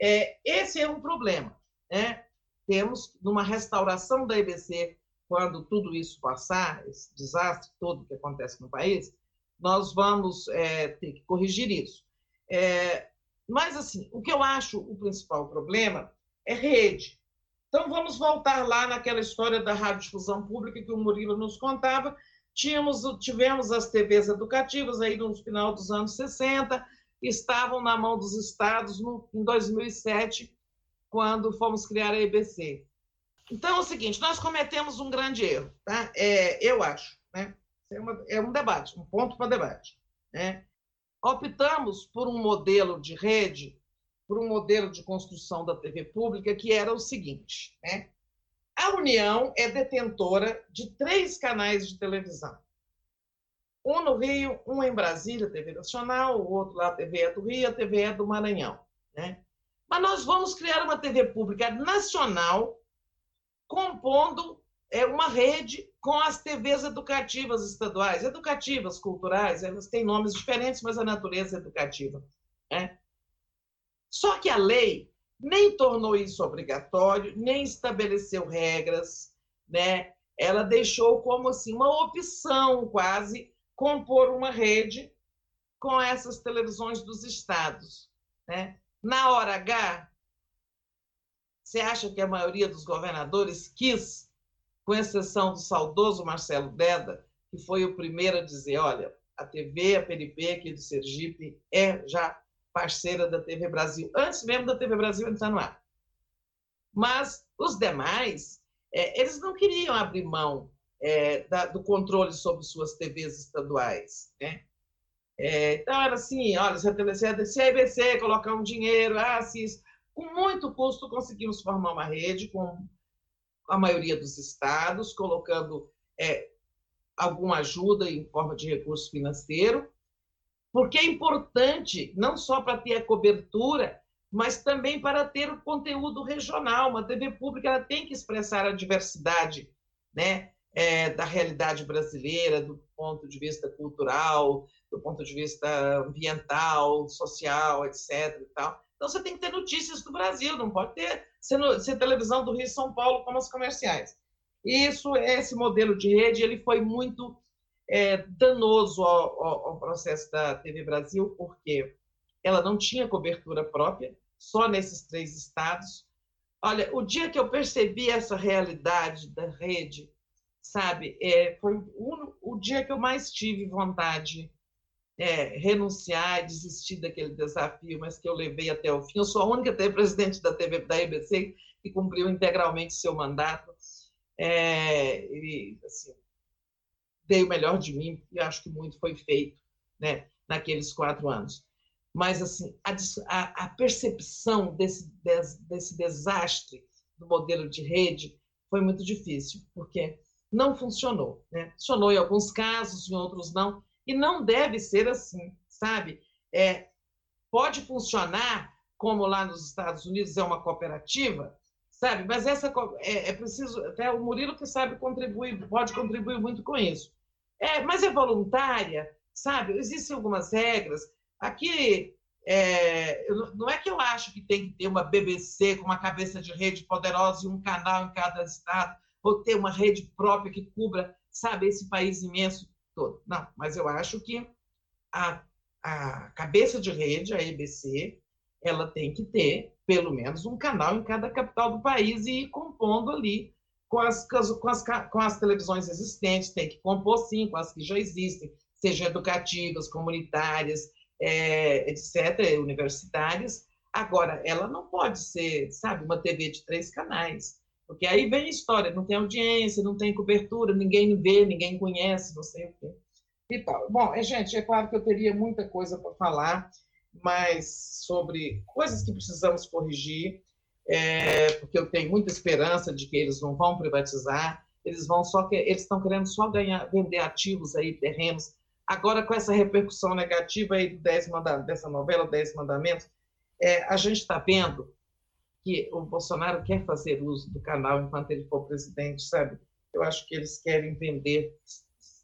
é esse é um problema. Né? Temos, numa restauração da EBC, quando tudo isso passar, esse desastre todo que acontece no país, nós vamos é, ter que corrigir isso. É, mas, assim, o que eu acho o principal problema é rede. Então, vamos voltar lá naquela história da radiodifusão pública que o Murilo nos contava. Tínhamos, tivemos as TVs educativas aí no final dos anos 60, estavam na mão dos estados no, em 2007, quando fomos criar a EBC. Então, é o seguinte, nós cometemos um grande erro, tá? É, eu acho, né? É, uma, é um debate, um ponto para debate. Né? Optamos por um modelo de rede por um modelo de construção da TV pública que era o seguinte: né? a União é detentora de três canais de televisão. Um no Rio, um em Brasília, TV Nacional, o outro lá, TV é do Rio, a TV é do Maranhão. Né? Mas nós vamos criar uma TV pública nacional, compondo é, uma rede com as TVs educativas estaduais, educativas, culturais, elas têm nomes diferentes, mas a natureza é educativa. Né? Só que a lei nem tornou isso obrigatório, nem estabeleceu regras, né? Ela deixou como assim uma opção quase compor uma rede com essas televisões dos estados, né? Na hora H, você acha que a maioria dos governadores quis, com exceção do saudoso Marcelo Deda, que foi o primeiro a dizer, olha, a TV, a PNP aqui do Sergipe é já parceira da TV Brasil, antes mesmo da TV Brasil entrar no ar. Mas os demais, é, eles não queriam abrir mão é, da, do controle sobre suas TVs estaduais, né? É, então era assim, olha, se a, se a IBC colocar um dinheiro, ah, se isso, com muito custo conseguimos formar uma rede com a maioria dos estados, colocando é, alguma ajuda em forma de recurso financeiro, porque é importante não só para ter a cobertura, mas também para ter o conteúdo regional. Uma TV pública ela tem que expressar a diversidade né, é, da realidade brasileira, do ponto de vista cultural, do ponto de vista ambiental, social, etc. E tal. Então você tem que ter notícias do Brasil, não pode ter ser, televisão do Rio e São Paulo como as comerciais. Isso, esse modelo de rede, ele foi muito é, danoso ao, ao, ao, processo da TV Brasil, porque ela não tinha cobertura própria, só nesses três estados. Olha, o dia que eu percebi essa realidade da rede, sabe, é, foi o, dia que eu mais tive vontade é, renunciar, desistir daquele desafio, mas que eu levei até o fim. Eu sou a única presidente da TV da EBC que cumpriu integralmente seu mandato. É, e, assim, dei o melhor de mim e acho que muito foi feito, né, naqueles quatro anos. Mas assim, a, a, percepção desse, desse, desse desastre do modelo de rede foi muito difícil, porque não funcionou. Né? Funcionou em alguns casos, em outros não. E não deve ser assim, sabe? É, pode funcionar como lá nos Estados Unidos é uma cooperativa, sabe? Mas essa é, é preciso até o Murilo que sabe contribuir, pode contribuir muito com isso. É, mas é voluntária, sabe? Existem algumas regras. Aqui é, não é que eu acho que tem que ter uma BBC com uma cabeça de rede poderosa e um canal em cada estado, ou ter uma rede própria que cubra, sabe, esse país imenso todo. Não, mas eu acho que a, a cabeça de rede, a EBC, ela tem que ter pelo menos um canal em cada capital do país e ir compondo ali com as, com as, com as televisões existentes, tem que compor sim com as que já existem, seja educativas, comunitárias, é, etc., universitárias. Agora, ela não pode ser, sabe, uma TV de três canais. Porque aí vem a história, não tem audiência, não tem cobertura, ninguém vê, ninguém conhece, não sei o quê. E tal. Bom, é, gente, é claro que eu teria muita coisa para falar, mas sobre coisas que precisamos corrigir, é, porque eu tenho muita esperança de que eles não vão privatizar, eles vão só que eles estão querendo só ganhar, vender ativos aí, terrenos. Agora com essa repercussão negativa aí do dez dessa novela Dez Mandamentos, é, a gente está vendo que o Bolsonaro quer fazer uso do canal enquanto ele for presidente, sabe? Eu acho que eles querem vender,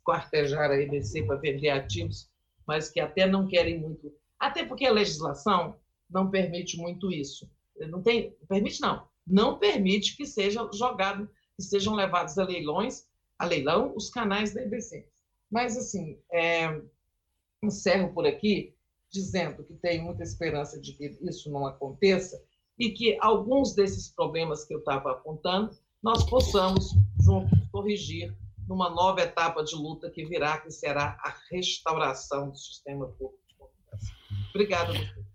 quartejar a EBC para vender ativos, mas que até não querem muito. Até porque a legislação não permite muito isso. Não tem, permite não, não permite que sejam jogados, que sejam levados a leilões, a leilão, os canais da EBC. Mas, assim, é, encerro por aqui dizendo que tenho muita esperança de que isso não aconteça, e que alguns desses problemas que eu estava apontando, nós possamos juntos corrigir numa nova etapa de luta que virá, que será a restauração do sistema público de comunicação. Obrigada, doutor.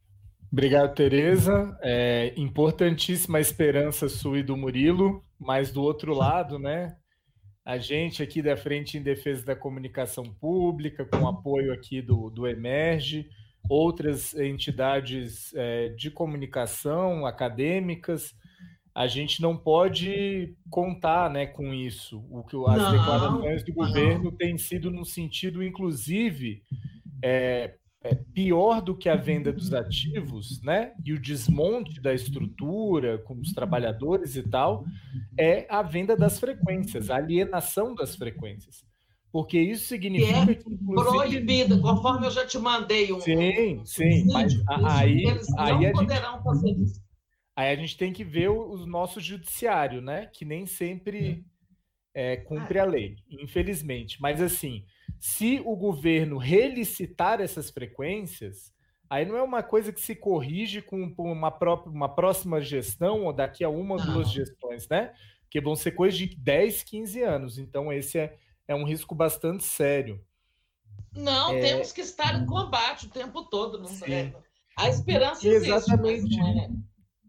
Obrigado, Tereza. É importantíssima a esperança sua e do Murilo, mas do outro lado, né? A gente aqui da Frente em Defesa da Comunicação Pública, com apoio aqui do, do Emerge, outras entidades é, de comunicação acadêmicas, a gente não pode contar né, com isso. O que as não, declarações do governo têm sido no sentido, inclusive, é, é, pior do que a venda dos ativos, né? E o desmonte da estrutura com os trabalhadores e tal, é a venda das frequências, a alienação das frequências. Porque isso significa
que, é que proibido, conforme eu já te mandei um.
Sim, sim. Mas aí, eles não aí poderão gente, fazer isso. Aí a gente tem que ver o, o nosso judiciário, né? Que nem sempre é, cumpre a lei, infelizmente. Mas assim, se o governo relicitar essas frequências, aí não é uma coisa que se corrige com uma, própria, uma próxima gestão ou daqui a uma ou duas gestões, né? Porque vão ser coisas de 10, 15 anos. Então, esse é é um risco bastante sério.
Não, é... temos que estar em combate o tempo todo. Não é? A esperança
e exatamente, existe, é?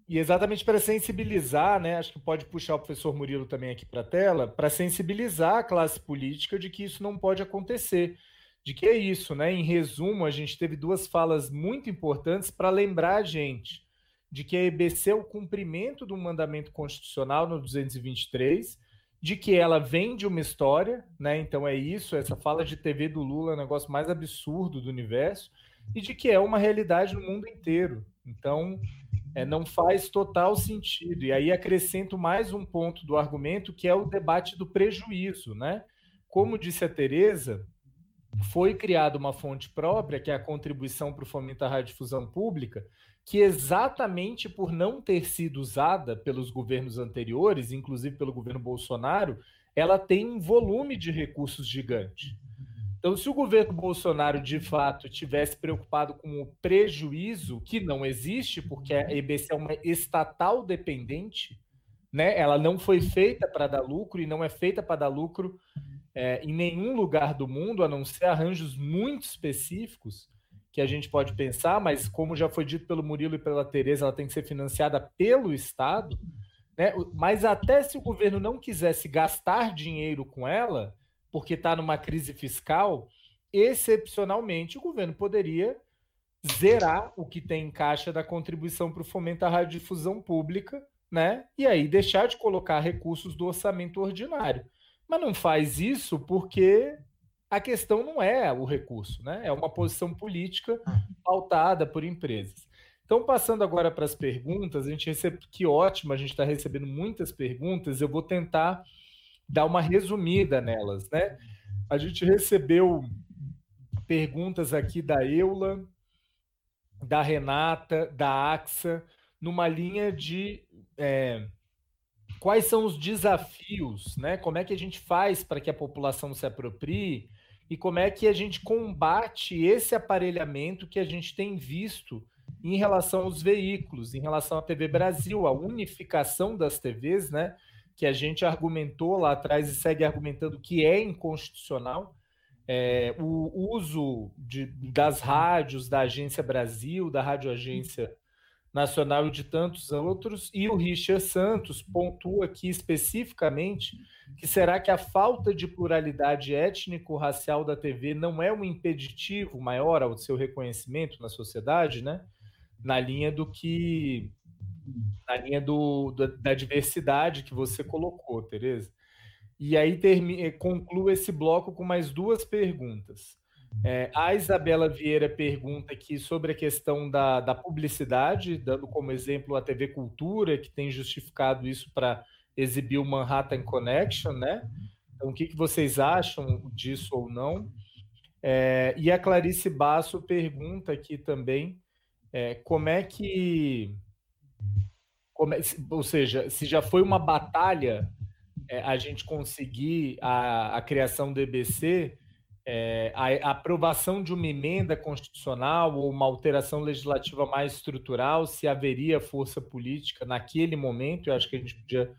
E exatamente para sensibilizar, né? Acho que pode puxar o professor Murilo também aqui para a tela, para sensibilizar a classe política de que isso não pode acontecer. De que é isso, né? Em resumo, a gente teve duas falas muito importantes para lembrar a gente de que a EBC é o cumprimento do mandamento constitucional no 223 de que ela vende uma história, né? Então é isso, essa fala de TV do Lula é o negócio mais absurdo do universo, e de que é uma realidade no mundo inteiro. Então é, não faz total sentido. E aí acrescento mais um ponto do argumento, que é o debate do prejuízo, né? Como disse a Tereza, foi criada uma fonte própria, que é a contribuição para o fomento da radiodifusão pública, que exatamente por não ter sido usada pelos governos anteriores, inclusive pelo governo Bolsonaro, ela tem um volume de recursos gigante. Então, se o governo Bolsonaro de fato tivesse preocupado com o prejuízo, que não existe, porque a EBC é uma estatal dependente, né? ela não foi feita para dar lucro e não é feita para dar lucro é, em nenhum lugar do mundo, a não ser arranjos muito específicos que a gente pode pensar, mas como já foi dito pelo Murilo e pela Tereza, ela tem que ser financiada pelo Estado. Né? Mas até se o governo não quisesse gastar dinheiro com ela, porque está numa crise fiscal, excepcionalmente o governo poderia zerar o que tem em caixa da contribuição para o fomento à radiodifusão pública, né? E aí deixar de colocar recursos do orçamento ordinário. Mas não faz isso porque a questão não é o recurso, né? É uma posição política pautada por empresas. Então, passando agora para as perguntas, a gente recebe que ótimo, a gente está recebendo muitas perguntas. Eu vou tentar dar uma resumida nelas, né? A gente recebeu perguntas aqui da Eula, da Renata, da Axa, numa linha de é, quais são os desafios, né? Como é que a gente faz para que a população se aproprie e como é que a gente combate esse aparelhamento que a gente tem visto em relação aos veículos, em relação à TV Brasil, a unificação das TVs, né? Que a gente argumentou lá atrás e segue argumentando que é inconstitucional. É, o uso de, das rádios da Agência Brasil, da Rádio Agência Nacional e de tantos outros, e o Richard Santos pontua aqui especificamente que será que a falta de pluralidade étnico-racial da TV não é um impeditivo maior ao seu reconhecimento na sociedade, né? Na linha do que na linha do, da, da diversidade que você colocou, Tereza. E aí termina, concluo esse bloco com mais duas perguntas. É, a Isabela Vieira pergunta aqui sobre a questão da, da publicidade, dando como exemplo a TV Cultura, que tem justificado isso para exibir o Manhattan Connection, né? Então, o que, que vocês acham disso ou não? É, e a Clarice Basso pergunta aqui também é, como é que. Ou seja, se já foi uma batalha é, a gente conseguir a, a criação do EBC, é, a, a, aprovação de uma emenda constitucional ou uma alteração legislativa mais estrutural, se haveria força política naquele momento, eu acho que a gente podia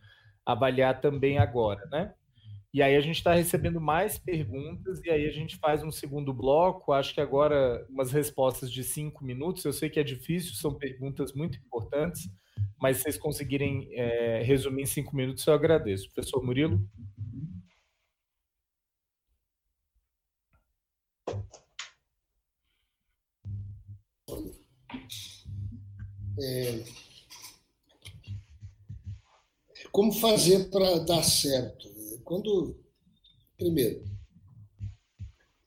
avaliar também agora, né? E aí a gente está recebendo mais perguntas e aí a gente faz um segundo bloco. Acho que agora umas respostas de cinco minutos. Eu sei que é difícil, são perguntas muito importantes, mas se vocês conseguirem é, resumir em cinco minutos, eu agradeço. Professor Murilo.
É, como fazer para dar certo? Quando, primeiro,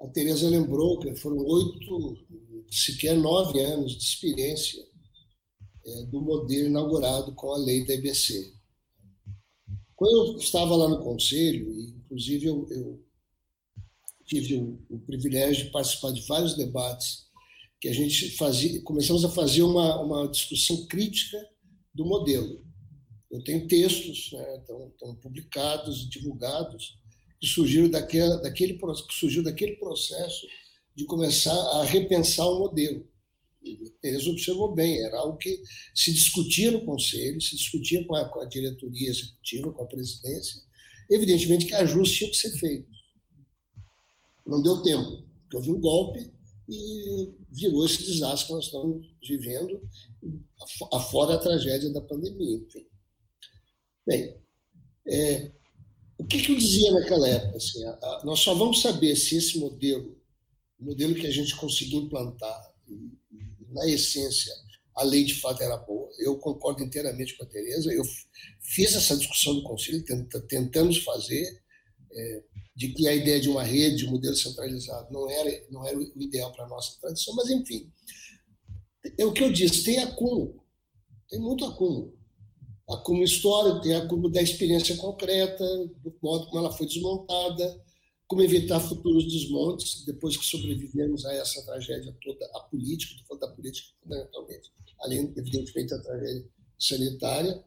a Teresa lembrou que foram oito, sequer nove anos de experiência é, do modelo inaugurado com a lei da EBC. Quando eu estava lá no conselho, inclusive eu, eu tive o, o, privilégio de participar de vários debates que a gente fazia, começamos a fazer uma, uma discussão crítica do modelo. Eu tenho textos, né, estão, estão publicados e divulgados que surgiram daquele, daquele que surgiu daquele processo de começar a repensar o modelo. Eles observou bem, era algo que se discutia no conselho, se discutia com a, com a diretoria executiva, com a presidência. Evidentemente que ajustes tinham que ser feitos. Não deu tempo, porque houve um golpe e virou esse desastre que nós estamos vivendo, afora a tragédia da pandemia. Enfim. Bem, é, o que, que, eu dizia naquela época? Assim, a, a, nós só vamos saber se esse modelo, o modelo que a gente conseguiu implantar, na essência, a lei de fato era boa. Eu concordo inteiramente com a Tereza. Eu fiz essa discussão no Conselho, tentamos fazer, é, de que a ideia de uma rede, de um modelo centralizado, não era, não era o ideal para a nossa tradição, mas, enfim. É o que eu disse: tem acúmulo, tem muito acúmulo acúmulo histórico, tem acúmulo da experiência concreta, do modo como ela foi desmontada, como evitar futuros desmontes depois que sobrevivemos a essa tragédia toda, a política, estou falando da política fundamentalmente, além, evidentemente, da tragédia sanitária.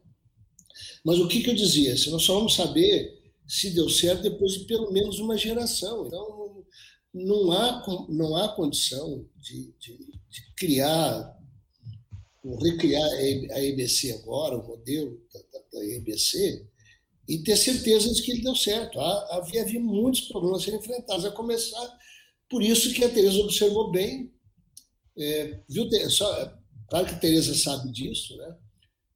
Mas o que, que eu dizia? Se nós só vamos saber se deu certo depois de pelo menos uma geração. Então, não há, não há condição de, de, de criar, recriar a EBC agora, o modelo da, da, da EBC, e ter certeza de que ele deu certo. Havia, havia muitos problemas a serem enfrentados, a começar por isso que a Tereza observou bem. É, viu, só, claro que a Tereza sabe disso, né?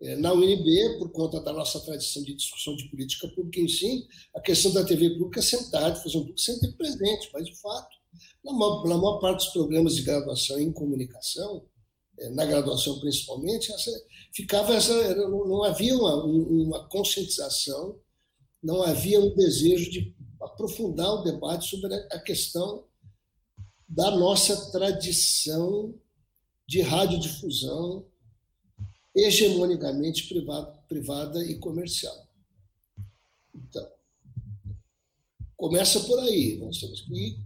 É, na UNB, por conta da nossa tradição de discussão de política pública em si, a questão da TV pública sentada, fazer um público sempre presente, mas de fato, na maior, na maior parte dos programas de graduação em comunicação, é, na graduação principalmente, essa, ficava essa, não, não havia uma, uma conscientização, não havia um desejo de aprofundar o debate sobre a questão da nossa tradição de radiodifusão hegemonicamente privada, privada e comercial. Então, começa por aí. Nós temos que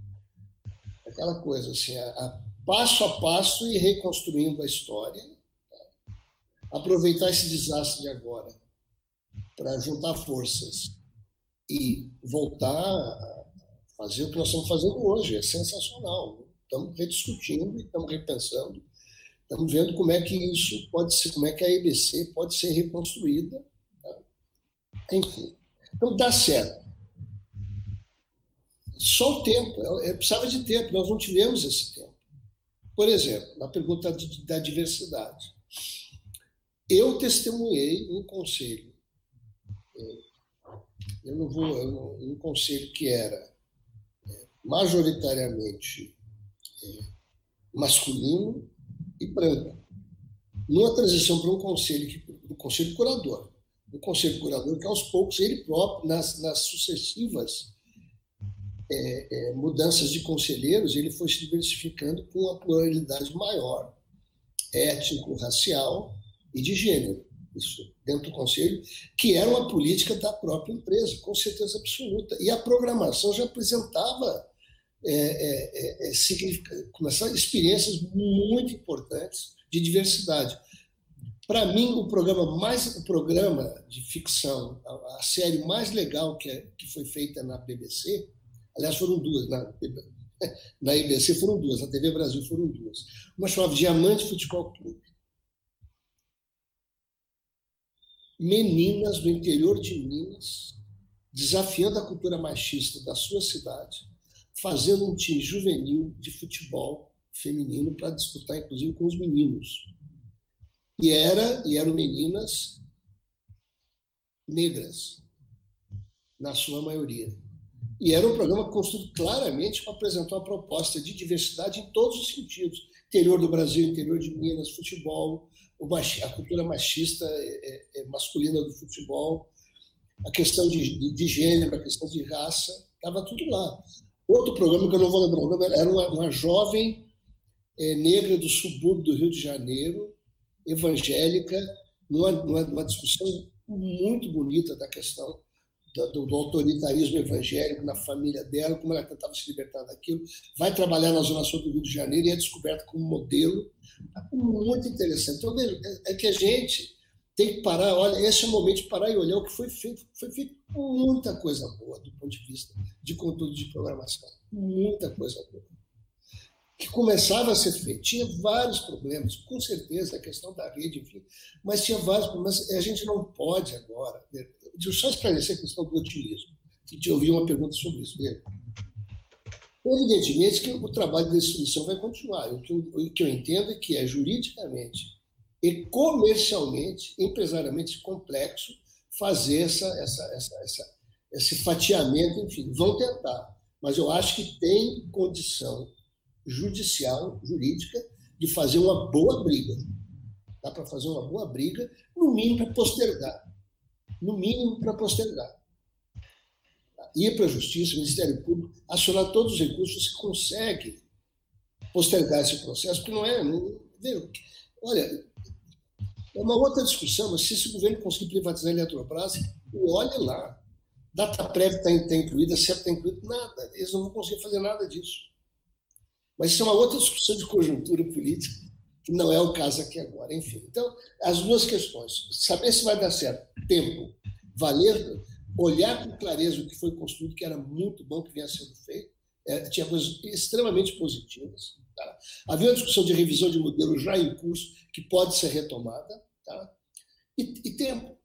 aquela coisa assim, a, a passo a passo e reconstruindo a história. Tá? Aproveitar esse desastre de agora para juntar forças e voltar a fazer o que nós estamos fazendo hoje. É sensacional. Estamos rediscutindo, estamos repensando Estamos vendo como é que isso pode ser, como é que a EBC pode ser reconstruída. Tá? Enfim. Então, dá certo. Só o tempo, é, é, precisava de tempo, nós não tivemos esse tempo. Por exemplo, na pergunta de, da diversidade. Eu testemunhei um conselho. É, eu não vou. Eu, um conselho que era é, majoritariamente masculino e branco. Numa transição para um conselho, um conselho curador. Um conselho curador que, aos poucos, ele próprio, nas, nas sucessivas é, é, mudanças de conselheiros, ele foi se diversificando com uma pluralidade maior, étnico, racial e de gênero. Isso dentro do conselho, que era uma política da própria empresa, com certeza absoluta. E a programação já apresentava é, é, é, é experiências muito importantes de diversidade. Para mim, o programa mais o programa de ficção, a, a série mais legal que, que foi feita na BBC, aliás, foram duas, na, na IBC foram duas, na TV Brasil foram duas. Uma chamava Diamante Futebol Clube. Meninas do interior de Minas, desafiando a cultura machista da sua cidade, fazendo um time juvenil de futebol feminino para disputar, inclusive, com os meninos. E, era, e eram meninas negras, na sua maioria. E era um programa construído claramente para apresentar uma proposta de diversidade em todos os sentidos. Interior do Brasil, interior de Minas, futebol, a cultura machista é, é, é masculina do futebol, a questão de, de, de gênero, a questão de raça, estava tudo lá. Outro programa que eu não vou lembrar o nome, era uma, uma jovem é, negra do subúrbio do Rio de Janeiro, evangélica, numa, numa, numa discussão muito bonita da questão do, do, autoritarismo evangélico na família dela, como ela tentava se libertar daquilo. Vai trabalhar na Zona Sul do Rio de Janeiro e é descoberta como modelo. Muito interessante. Então, é, é que a gente tem que parar, olha, esse é o momento de parar e olhar o que foi feito. Foi feito muita coisa boa do ponto de vista de conteúdo de programação. Muita coisa boa. Que começava a ser feito. Tinha vários problemas, com certeza, a questão da rede, enfim, mas tinha vários problemas. A gente não pode agora. Deixa eu só esclarecer a questão do otimismo, que te ouvi uma pergunta sobre isso. Evidentemente que o trabalho de destruição vai continuar. O que eu, o que eu entendo é que é juridicamente e comercialmente, empresariamente complexo fazer essa, essa, essa, essa, esse fatiamento, enfim, vão tentar. Mas eu acho que tem condição judicial, jurídica, de fazer uma boa briga. Dá para fazer uma boa briga, no mínimo para postergar. No mínimo para postergar. Ir para a Justiça, Ministério Público, acionar todos os recursos que consegue postergar esse processo, porque não é. Não, olha, é uma outra discussão, mas se esse governo conseguir privatizar a Eletrobras, olhe lá. data prévia está tá incluída, CEP está incluído, nada. Eles não vão conseguir fazer nada disso. Mas isso é uma outra discussão de conjuntura política, que não é o caso aqui agora. Enfim, então, as duas questões. Saber se vai dar certo, tempo, valer, olhar com clareza o que foi construído, que era muito bom que vinha sendo feito, é, tinha coisas extremamente positivas. Tá? Havia uma discussão de revisão de modelo já em curso, que pode ser retomada. Tá? E, e tempo.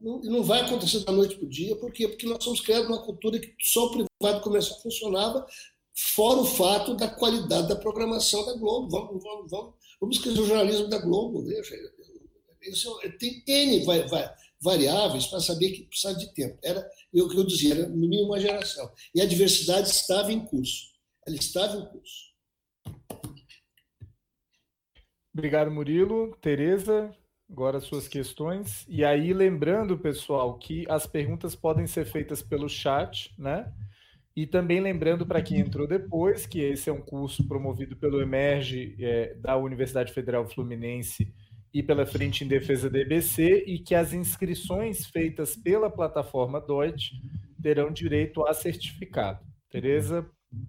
Não, não, vai acontecer da noite para o dia, por quê? Porque nós somos criados numa cultura que só o privado comercial funcionava, fora o fato da qualidade da programação da Globo. Vamos, vamos, vamos, vamos esquecer o jornalismo da Globo. Veja, isso, é, tem N variáveis para saber que precisa de tempo. Era o que eu dizia, era no mínimo uma geração. E a diversidade estava em curso. Ela estava em curso.
Obrigado, Murilo. Tereza, agora suas questões. E aí, lembrando, pessoal, que as perguntas podem ser feitas pelo chat, né? E também lembrando para quem entrou depois que esse é um curso promovido pelo Emerge é, da Universidade Federal Fluminense e pela Frente em Defesa da EBC e que as inscrições feitas pela plataforma Deutsche terão direito a certificado. Tereza,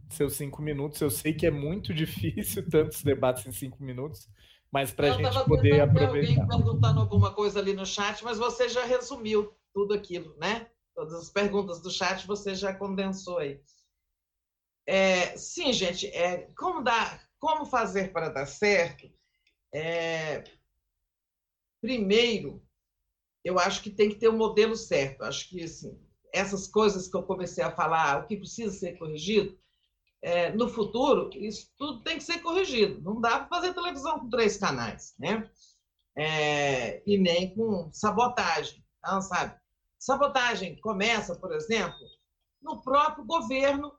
seus cinco minutos. Eu sei que é muito difícil tantos debates em cinco minutos, mas para a gente poder aproveitar.
Eu perguntando alguma coisa ali no chat, mas você já resumiu tudo aquilo, né? Todas as perguntas do chat você já condensou aí. É, sim, gente, é, como, dar, como fazer para dar certo? É, primeiro, eu acho que tem que ter o um modelo certo. Acho que assim, essas coisas que eu comecei a falar, o que precisa ser corrigido, é, no futuro, isso tudo tem que ser corrigido. Não dá para fazer televisão com três canais, né? É, e nem com sabotagem, não sabe? Sabotagem começa, por exemplo, no próprio governo,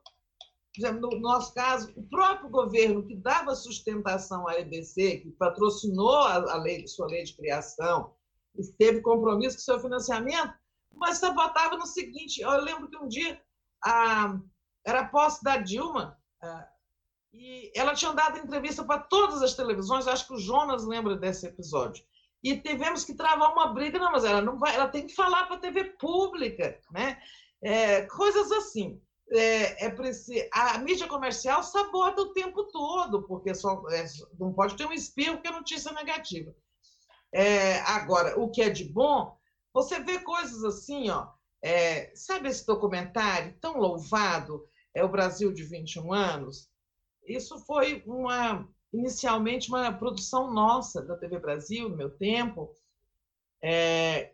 no nosso caso, o próprio governo que dava sustentação à EBC, que patrocinou a, lei, sua lei de criação, e teve compromisso com seu financiamento, mas sabotava no seguinte: eu lembro que um dia a, era posse da Dilma, é, e ela tinha dado entrevista para todas as televisões, acho que o Jonas lembra desse episódio. E tivemos que travar uma briga, não, mas ela não vai, ela tem que falar para a TV pública, né? É, coisas assim. É, é a mídia comercial sabota o tempo todo, porque só, é, não pode ter um espirro que é notícia negativa. É, agora, o que é de bom, você vê coisas assim, ó. É, sabe esse documentário tão louvado? é o Brasil de 21 anos, isso foi uma inicialmente uma produção nossa da TV Brasil, no meu tempo, é,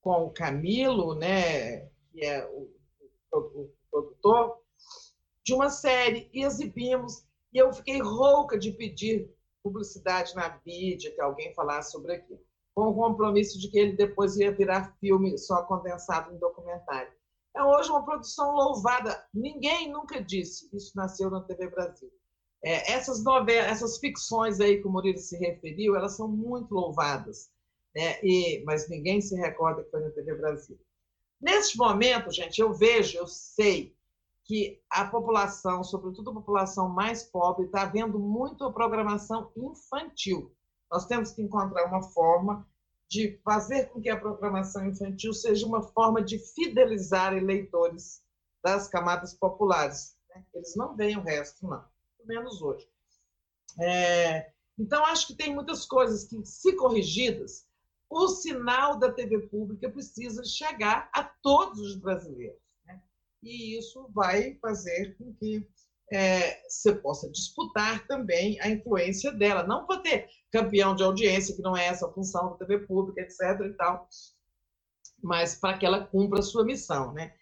com o Camilo, né, que é o, o, o, produtor, de uma série, e exibimos, e eu fiquei rouca de pedir publicidade na mídia, que alguém falasse sobre aquilo, com o compromisso de que ele depois ia virar filme só condensado em documentário. É hoje uma produção louvada. Ninguém nunca disse isso nasceu na TV Brasil. É, essas novelas, essas ficções aí que o Murilo se referiu, elas são muito louvadas, né? e, mas ninguém se recorda que foi na TV Brasil. Neste momento, gente, eu vejo, eu sei que a população, sobretudo a população mais pobre, está vendo muito a programação infantil. Nós temos que encontrar uma forma de fazer com que a programação infantil seja uma forma de fidelizar eleitores das camadas populares. Né? Eles não veem o resto, não, menos hoje. É, então, acho que tem muitas coisas que, se corrigidas, o sinal da TV pública precisa chegar a todos os brasileiros. Né? E isso vai fazer com que é, você possa disputar também a influência dela, não para ter campeão de audiência, que não é essa a função da TV pública, etc. e tal, mas para que ela cumpra a sua missão, né?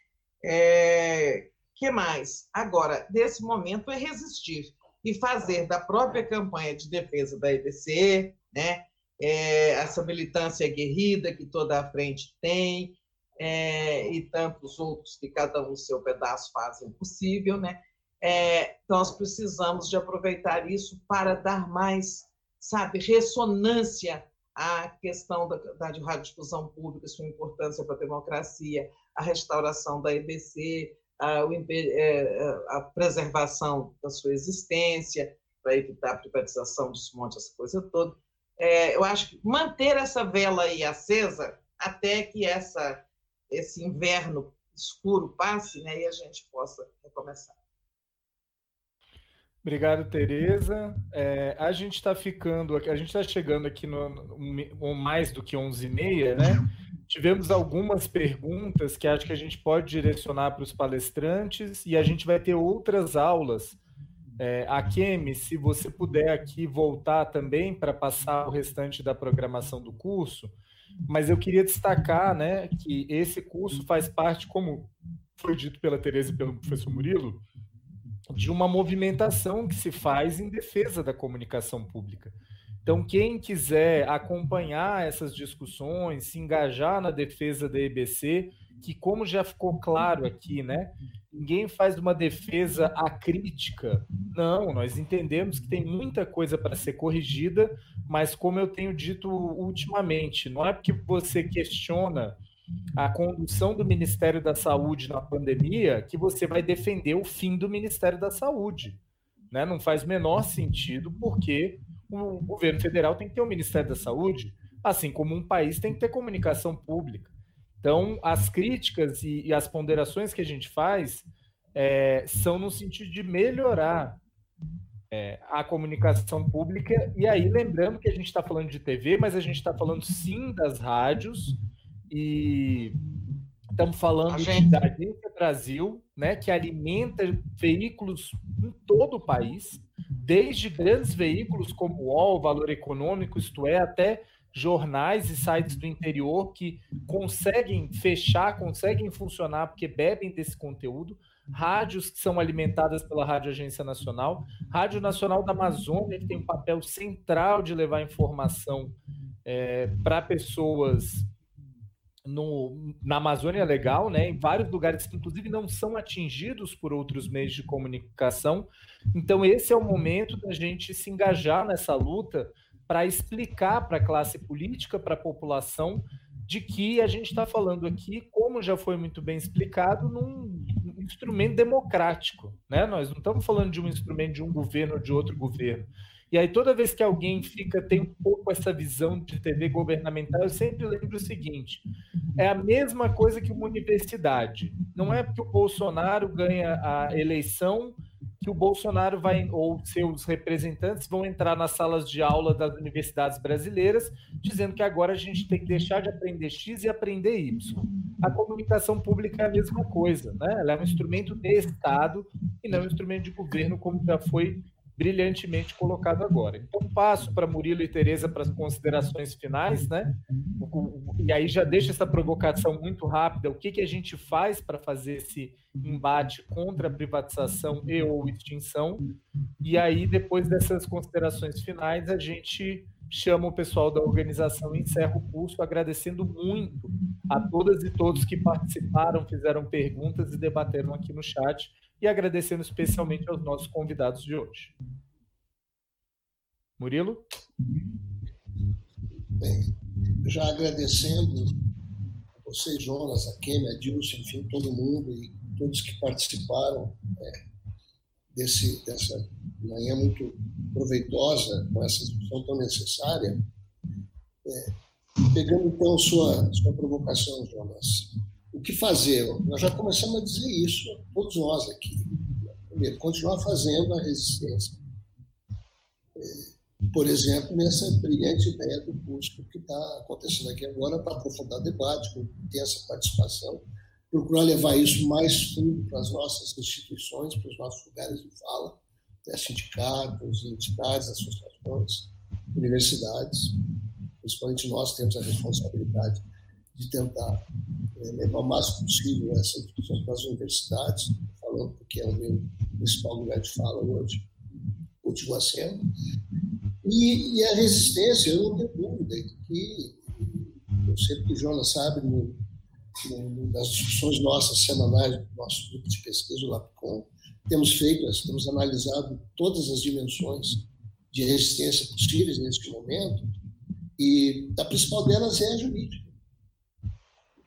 É, que mais? Agora, nesse momento é resistir e fazer da própria campanha de defesa da EBC, né? É, essa militância guerrida que toda a frente tem, é, e tantos outros que cada um seu pedaço fazem possível, né? É, nós precisamos de aproveitar isso para dar mais, sabe, ressonância à questão da, da radiodifusão pública, sua importância para a democracia, a restauração da EBC, a, é, a preservação da sua existência, para evitar a privatização dos montes, essa coisa toda. É, eu acho que manter essa vela aí acesa até que essa, esse inverno escuro passe né, e a gente possa recomeçar.
Obrigado, Tereza. É, a gente está ficando, a gente está chegando aqui no, no, mais do que 11h30, né? Tivemos algumas perguntas que acho que a gente pode direcionar para os palestrantes e a gente vai ter outras aulas. É, a Kemi, se você puder aqui voltar também para passar o restante da programação do curso, mas eu queria destacar né, que esse curso faz parte, como foi dito pela Tereza e pelo professor Murilo, de uma movimentação que se faz em defesa da comunicação pública. Então, quem quiser acompanhar essas discussões, se engajar na defesa da EBC, que como já ficou claro aqui, né, ninguém faz uma defesa acrítica. Não, nós entendemos que tem muita coisa para ser corrigida, mas como eu tenho dito ultimamente, não é porque você questiona a condução do Ministério da Saúde na pandemia que você vai defender o fim do Ministério da Saúde. Né? Não faz menor sentido, porque o governo federal tem que ter o Ministério da Saúde, assim como um país tem que ter comunicação pública. Então, as críticas e, e as ponderações que a gente faz é, são no sentido de melhorar é, a comunicação pública. E aí, lembrando que a gente está falando de TV, mas a gente está falando sim das rádios e estamos falando gente... da Agência Brasil, né, que alimenta veículos em todo o país, desde grandes veículos como o UOL, Valor Econômico, isto é, até jornais e sites do interior que conseguem fechar, conseguem funcionar porque bebem desse conteúdo, rádios que são alimentadas pela Rádio Agência Nacional, Rádio Nacional da Amazônia, que tem um papel central de levar informação é, para pessoas no, na Amazônia Legal, né, em vários lugares que, inclusive, não são atingidos por outros meios de comunicação. Então, esse é o momento da gente se engajar nessa luta para explicar para a classe política, para a população, de que a gente está falando aqui, como já foi muito bem explicado, num instrumento democrático. Né? Nós não estamos falando de um instrumento de um governo ou de outro governo. E aí, toda vez que alguém fica, tem um pouco essa visão de TV governamental, eu sempre lembro o seguinte: é a mesma coisa que uma universidade. Não é porque o Bolsonaro ganha a eleição que o Bolsonaro vai, ou seus representantes, vão entrar nas salas de aula das universidades brasileiras, dizendo que agora a gente tem que deixar de aprender X e aprender Y. A comunicação pública é a mesma coisa, né? Ela é um instrumento de Estado e não um instrumento de governo, como já foi brilhantemente colocado agora. Então, passo para Murilo e Tereza para as considerações finais, né? E aí já deixo essa provocação muito rápida. O que, que a gente faz para fazer esse embate contra a privatização e ou extinção? E aí, depois dessas considerações finais, a gente chama o pessoal da organização e encerra o curso, agradecendo muito a todas e todos que participaram, fizeram perguntas e debateram aqui no chat e agradecendo especialmente aos nossos convidados de hoje. Murilo?
Bem, já agradecendo a vocês, Jonas, a Kemi, a Dilson, enfim, todo mundo e todos que participaram é, desse, dessa manhã muito proveitosa, com essa discussão tão necessária. É, pegando então sua, sua provocação, Jonas, o que fazer? Nós já começamos a dizer isso, todos nós aqui. Primeiro, continuar fazendo a resistência. É, por exemplo, nessa brilhante ideia do curso que está acontecendo aqui agora para aprofundar o debate, com intensa participação, procurar levar isso mais fundo para as nossas instituições, para os nossos lugares de fala, né, sindicatos, entidades, associações, universidades. Principalmente nós temos a responsabilidade de tentar é, levar o máximo possível essa discussão para as universidades, falando porque é o meu principal lugar de fala hoje, continua sendo. E, e a resistência, eu não tenho dúvida que, eu sei que o Jonas sabe, no, no, nas discussões nossas semanais do nosso grupo de pesquisa, o LAPCOM, temos feito, temos analisado todas as dimensões de resistência possíveis neste momento, e a principal delas é a jurídica.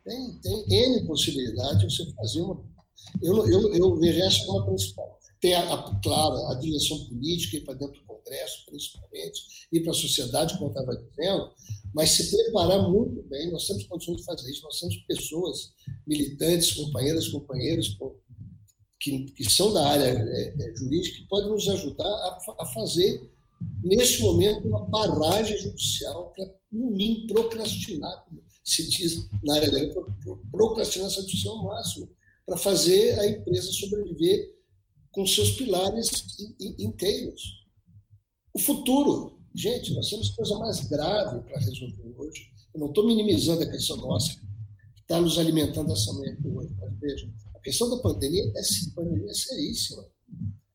Tem, tem N possibilidades de você fazer uma. Eu, eu, eu vejo essa como a principal. Tem, a, a, claro, a direção política e para dentro do Congresso, principalmente, e para a sociedade, como estava dizendo, mas se preparar muito bem. Nós temos condições de fazer isso. Nós temos pessoas, militantes, companheiras, companheiros, que, que são da área é, é, jurídica, que podem nos ajudar a, a fazer, neste momento, uma barragem judicial para, no mínimo, procrastinar, se diz na área legal, essa judicial ao máximo, para fazer a empresa sobreviver com seus pilares inteiros. O futuro, gente, nós temos coisa mais grave para resolver hoje. Eu não estou minimizando a questão nossa, que está nos alimentando essa manhã hoje, mas veja, a questão da pandemia é, pandemia é seríssima.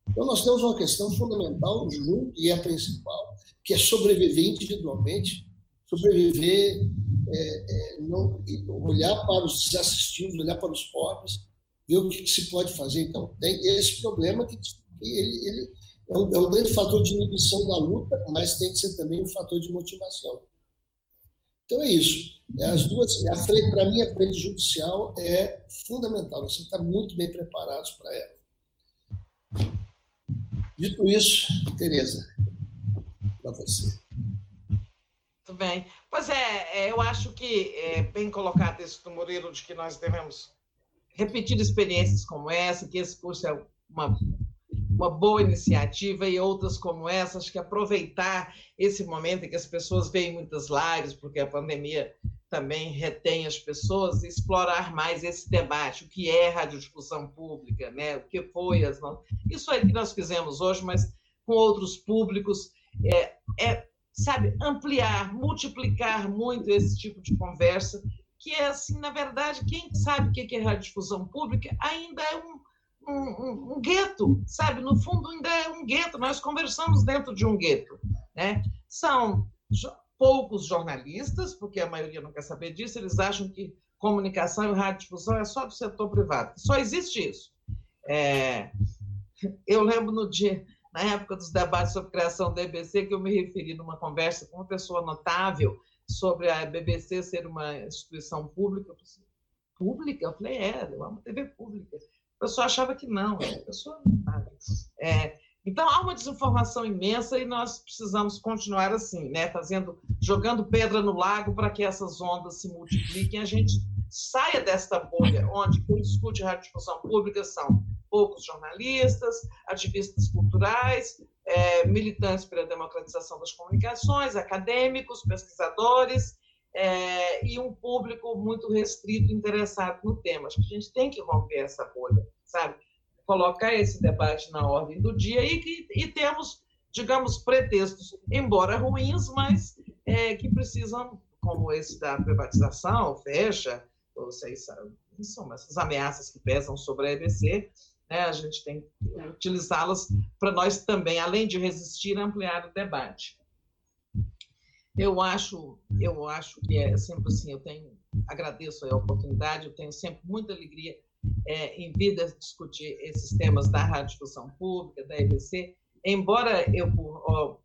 Então, nós temos uma questão fundamental, junto, e é a principal, que é sobreviver individualmente, sobreviver, é, é, não, olhar para os desassistidos, olhar para os pobres, ver o que se pode fazer. Então, tem esse problema que ele, ele é, um, é um grande fator de inibição da luta, mas tem que ser também um fator de motivação. Então é isso. É as duas, a frente, para mim, a frente judicial é fundamental. Você está muito bem preparados para ela. Dito isso, Tereza, para você.
Bem. Pois é, é, eu acho que é bem colocado isso do Murilo, de que nós devemos repetir experiências como essa, que esse curso é uma, uma boa iniciativa e outras como essa, acho que aproveitar esse momento em que as pessoas veem muitas lives, porque a pandemia também retém as pessoas, explorar mais esse debate, o que é radiodifusão pública, né? o que foi as... Isso aí que nós fizemos hoje, mas com outros públicos, é, é sabe, ampliar, multiplicar muito esse tipo de conversa que é assim, na verdade, quem sabe o que é radiodifusão pública ainda é um, um, um, um, gueto, sabe? No fundo, ainda é um gueto. Nós conversamos dentro de um gueto. Né? São poucos jornalistas, porque a maioria não quer saber disso, eles acham que comunicação e radiodifusão é só do setor privado. Só existe isso. É... Eu lembro no dia, na época dos debates sobre criação da EBC, que eu me referi numa conversa com uma pessoa notável sobre a BBC ser uma instituição pública. Pública? Eu falei, é, é uma TV pública. A pessoa achava que não, a pessoa não sabe. É, então há uma desinformação imensa e nós precisamos continuar assim, né, fazendo, jogando pedra no lago para que essas ondas se multipliquem, a gente saia desta bolha onde quem discute radiodifusão pública são poucos jornalistas, ativistas culturais, é, militantes pela democratização das comunicações, acadêmicos, pesquisadores é, e um público muito restrito interessado no tema. Acho que a gente tem que romper essa bolha, sabe? Colocar esse debate na ordem do dia e, que, e temos, digamos, pretextos, embora ruins, mas é, que precisam, como esse da privatização, fecha, vocês são essas ameaças que pesam sobre a EBC, né? A gente tem que utilizá-las para nós também, além de resistir, ampliar o debate. Eu acho, eu acho que é sempre assim. Eu tenho, agradeço a oportunidade. Eu tenho sempre muita alegria é, em vir discutir esses temas da radiodifusão pública, da EBC. Embora eu, por ó,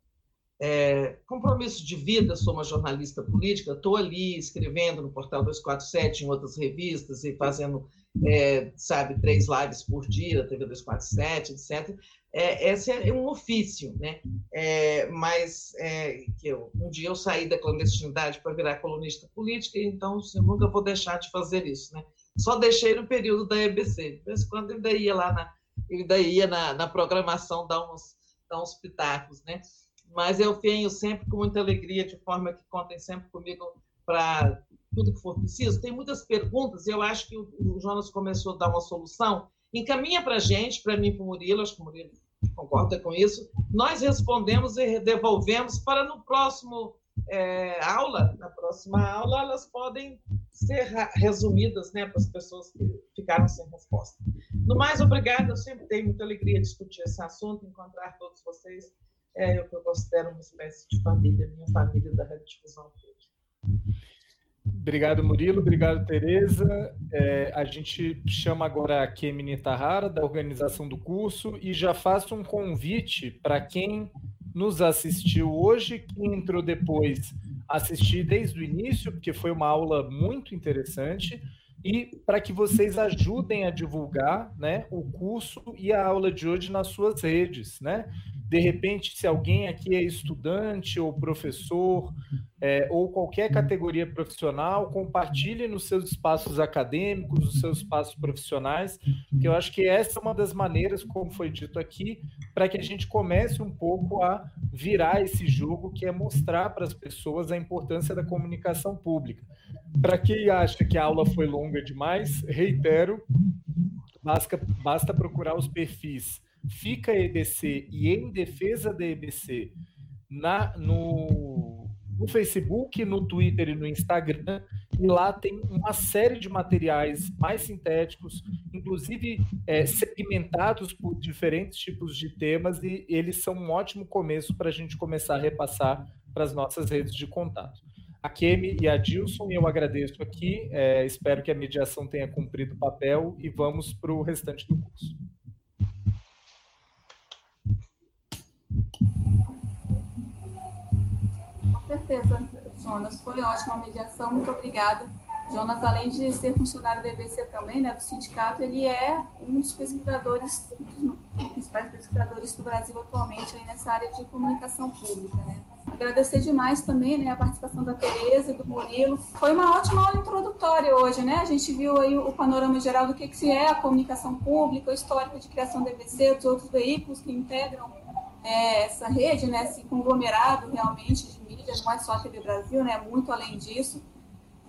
é, compromisso de vida, sou uma jornalista política, estou ali escrevendo no Portal 247, em outras revistas e fazendo é, sabe, três lives por dia, TV 247, etc. É, esse é um ofício, né? É, mas é, que eu, um dia eu saí da clandestinidade para virar colunista política, então eu nunca vou deixar de fazer isso, né? Só deixei no período da EBC. De vez em quando eu ainda ia lá na, eu ainda ia na, na programação dar uns, dar uns pitacos, né? Mas eu venho sempre com muita alegria, de forma que contem sempre comigo para tudo que for preciso. Tem muitas perguntas, e eu acho que o, Jonas começou a dar uma solução. Encaminha para a gente, para mim, para o Murilo, acho que o Murilo concorda com isso. Nós respondemos e devolvemos para no próximo é, aula, na próxima aula, elas podem ser resumidas né, para as pessoas que ficaram sem resposta. No mais, obrigada. Eu sempre tenho muita alegria de discutir esse assunto, encontrar todos vocês. É o que eu considero uma espécie de família, minha família da Rede Difusão
Obrigado, Murilo. Obrigado, Tereza. É, a gente chama agora a Kemini Tahara, da organização do curso, e já faço um convite para quem nos assistiu hoje, quem entrou depois, assistir desde o início, porque foi uma aula muito interessante, e para que vocês ajudem a divulgar né, o curso e a aula de hoje nas suas redes. Né? De repente, se alguém aqui é estudante ou professor, é, ou qualquer categoria profissional, compartilhe nos seus espaços acadêmicos, nos seus espaços profissionais, que eu acho que essa é uma das maneiras, como foi dito aqui, para que a gente comece um pouco a virar esse jogo, que é mostrar para as pessoas a importância da comunicação pública. Para quem acha que a aula foi longa demais, reitero, basta, basta procurar os perfis Fica EBC e Em Defesa da EBC na, no, no Facebook, no Twitter e no Instagram. E lá tem uma série de materiais mais sintéticos, inclusive é, segmentados por diferentes tipos de temas, e eles são um ótimo começo para a gente começar a repassar para as nossas redes de contato a Kemi e a Dilson, eu agradeço aqui. É, espero que a mediação tenha cumprido o papel e vamos para o restante do curso.
Com certeza, Jonas. Foi ótima a mediação. Muito obrigada. Jonas, além de ser funcionário do EBC também, né, do sindicato, ele é um dos pesquisadores, principais pesquisadores do Brasil atualmente aí nessa área de comunicação pública. Né. Agradecer demais também né, a participação da Tereza do Murilo. Foi uma ótima aula introdutória hoje, né? A gente viu aí o panorama geral do que, que é a comunicação pública, o histórico de criação do EBC, os outros veículos que integram é, essa rede, né, esse conglomerado realmente de mídias, não é só a TV Brasil, né, muito além disso.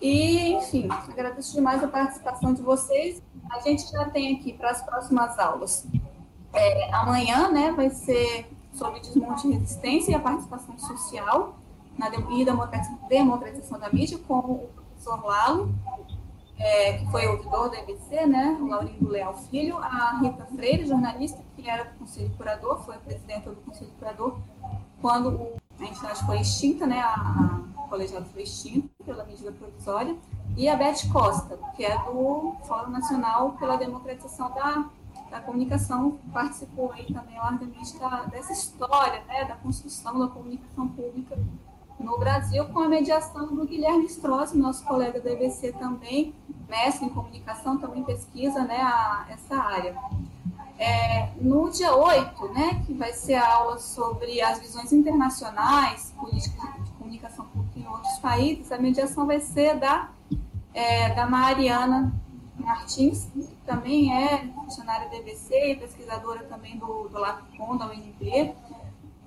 E, enfim, agradeço demais a participação de vocês. A gente já tem aqui para as próximas aulas. É, amanhã, né, vai ser sobre desmonte e resistência e a participação social na, e democratização da mídia, com o professor Lalo, é, que foi ouvidor da EBC, né, o Laurindo Leal Filho, a Rita Freire, jornalista, que era do Conselho Curador, foi a presidenta do Conselho Curador, quando a entidade foi extinta, né, a, a colegiado foi extinto pela medida provisória, e a Beth Costa, que é do Fórum Nacional pela Democratização da, da Comunicação, participou aí também largamente da, dessa história, né, da construção da comunicação pública no Brasil, com a mediação do Guilherme Strozzi, nosso colega da EBC também, mestre em comunicação, também pesquisa né, a, essa área. É, no dia 8, né, que vai ser a aula sobre as visões internacionais, políticas de comunicação pública em outros países, a mediação vai ser da, é, da Mariana Martins, que também é funcionária da EBC e pesquisadora também do, do LACON, da UNB,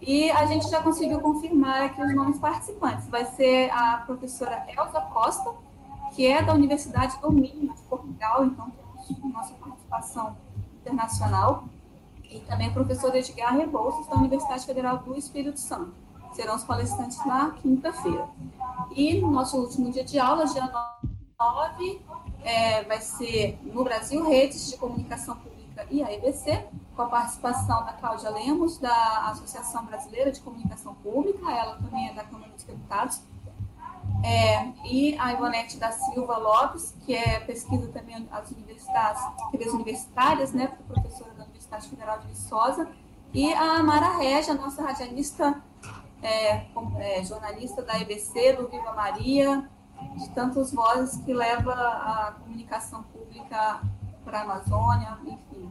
e a gente já conseguiu confirmar aqui os nomes participantes. Vai ser a professora Elza Costa, que é da Universidade do Minho, de Portugal, então temos nossa participação internacional. E também o professor Edgar Rebouças, da Universidade Federal do Espírito Santo. Serão os palestrantes na quinta-feira. E no nosso último dia de aula, dia 9, é, vai ser no Brasil Redes de Comunicação Pública e a EBC, com a participação da Cláudia Lemos, da Associação Brasileira de Comunicação Pública, ela também é da Câmara dos Deputados, é, e a Ivonete da Silva Lopes, que é pesquisa também as universidades, universitárias, né, professora da Universidade Federal de Viçosa, e a Mara Regia, nossa radialista, é, é, jornalista da EBC, do Viva Maria, de tantas vozes que leva a comunicação pública para a Amazônia, enfim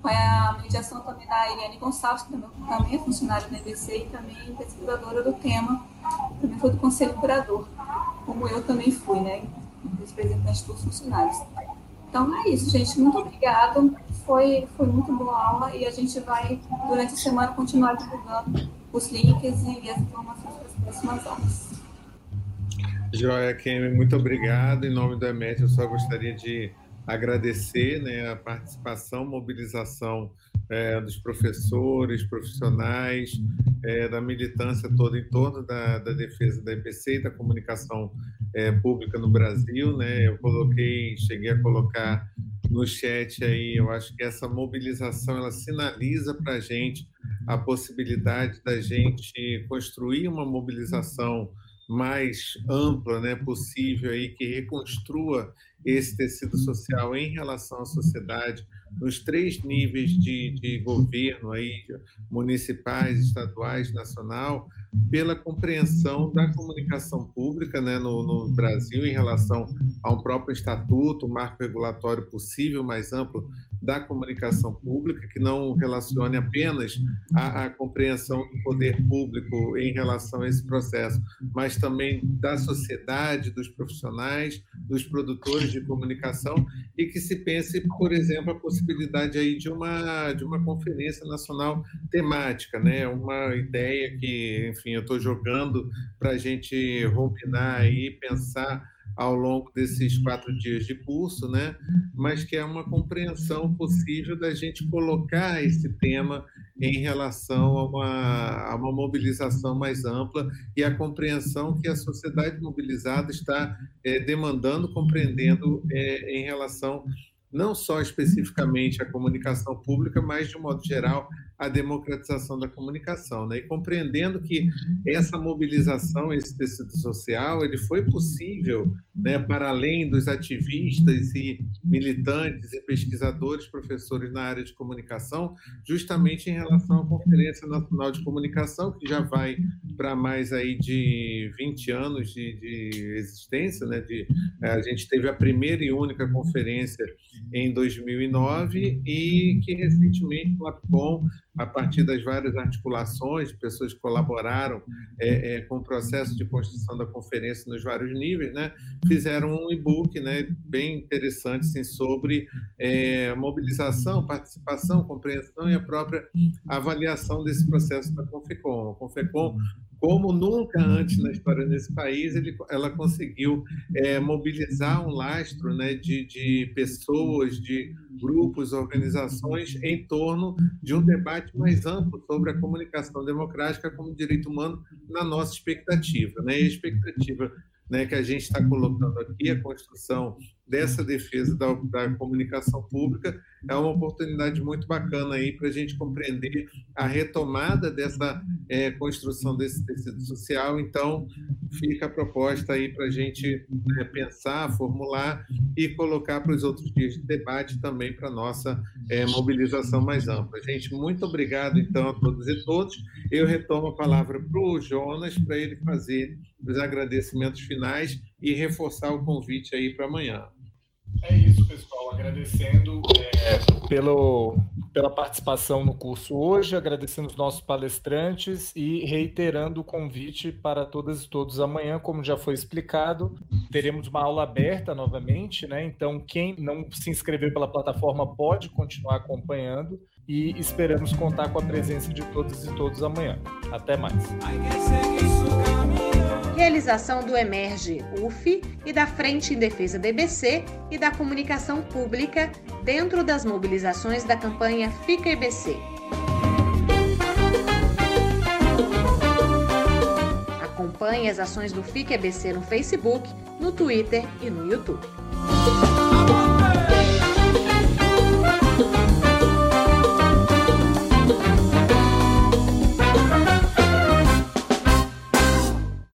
foi a mediação também da Eliane Gonçalves, que também é funcionária da EBC e também pesquisadora do tema, também foi do Conselho Curador, como eu também fui, né, representante dos funcionários. Então é isso, gente, muito obrigada, foi, foi muito boa aula e a gente vai, durante a semana, continuar divulgando os links e as informações para as próximas aulas.
Joia, Kemi, muito obrigado. Em nome do EMET, eu só gostaria de agradecer né, a participação, mobilização é, dos professores, profissionais, é, da militância toda em torno da, da, defesa da EPC e da comunicação é, pública no Brasil. Né? Eu coloquei, cheguei a colocar no chat aí, eu acho que essa mobilização ela sinaliza para a gente a possibilidade da gente construir uma mobilização mais ampla né, possível aí que reconstrua esse tecido social em relação à sociedade nos três níveis de, de governo aí municipais, estaduais, nacional, pela compreensão da comunicação pública né, no, no, Brasil em relação a um próprio estatuto, marco regulatório possível, mais amplo da comunicação pública, que não relacione apenas a, a compreensão do poder público em relação a esse processo, mas também da sociedade, dos profissionais, dos produtores de comunicação, e que se pense, por exemplo, a possibilidade aí de uma, de uma conferência nacional temática, né? uma ideia que, enfim, eu estou jogando para a gente ruminar aí, pensar ao longo desses quatro dias de curso, né? mas que é uma compreensão possível da gente colocar esse tema em relação a uma, a uma mobilização mais ampla e a compreensão que a sociedade mobilizada está é, demandando, compreendendo é, em relação não só especificamente à comunicação pública, mas de um modo geral a democratização da comunicação, né? E compreendendo que essa mobilização, esse tecido social, ele foi possível, né, para além dos ativistas e militantes e pesquisadores, professores na área de comunicação, justamente em relação à Conferência Nacional de Comunicação, que já vai para mais aí de 20 anos de, de existência, né? De, a gente teve a primeira e única conferência em 2009 e que recentemente o APCOM a partir das várias articulações, pessoas que colaboraram é, é, com o processo de construção da conferência nos vários níveis, né, fizeram um e-book né, bem interessante assim, sobre é, mobilização, participação, compreensão e a própria avaliação desse processo da Confecom. A Confecom como nunca antes na história desse país, ele, ela conseguiu é, mobilizar um lastro né, de, de pessoas, de grupos, organizações em torno de um debate mais amplo sobre a comunicação democrática como direito humano na nossa expectativa. Né? E a expectativa né, que a gente está colocando aqui, a construção dessa defesa da, da, comunicação pública, é uma oportunidade muito bacana aí para a gente compreender a retomada dessa é, construção desse tecido social. Então, fica a proposta aí para a gente né, pensar, formular e colocar para os outros dias de debate também para nossa é, mobilização mais ampla. Gente, muito obrigado, então, a todos e todos. Eu retomo a palavra para o Jonas, para ele fazer os agradecimentos finais e reforçar o convite aí para amanhã.
É isso, pessoal. Agradecendo é, pelo, pela participação no curso hoje, agradecendo os nossos palestrantes e reiterando o convite para todas e todos amanhã, como já foi explicado. Teremos uma aula aberta novamente, né? Então, quem não se inscreveu pela plataforma pode continuar acompanhando e esperamos contar com a presença de todas e todos amanhã. Até mais.
Realização do Emerge UF e da Frente em Defesa EBC e da Comunicação Pública dentro das mobilizações da campanha Fica EBC. Acompanhe as ações do Fica EBC no Facebook, no Twitter e no YouTube.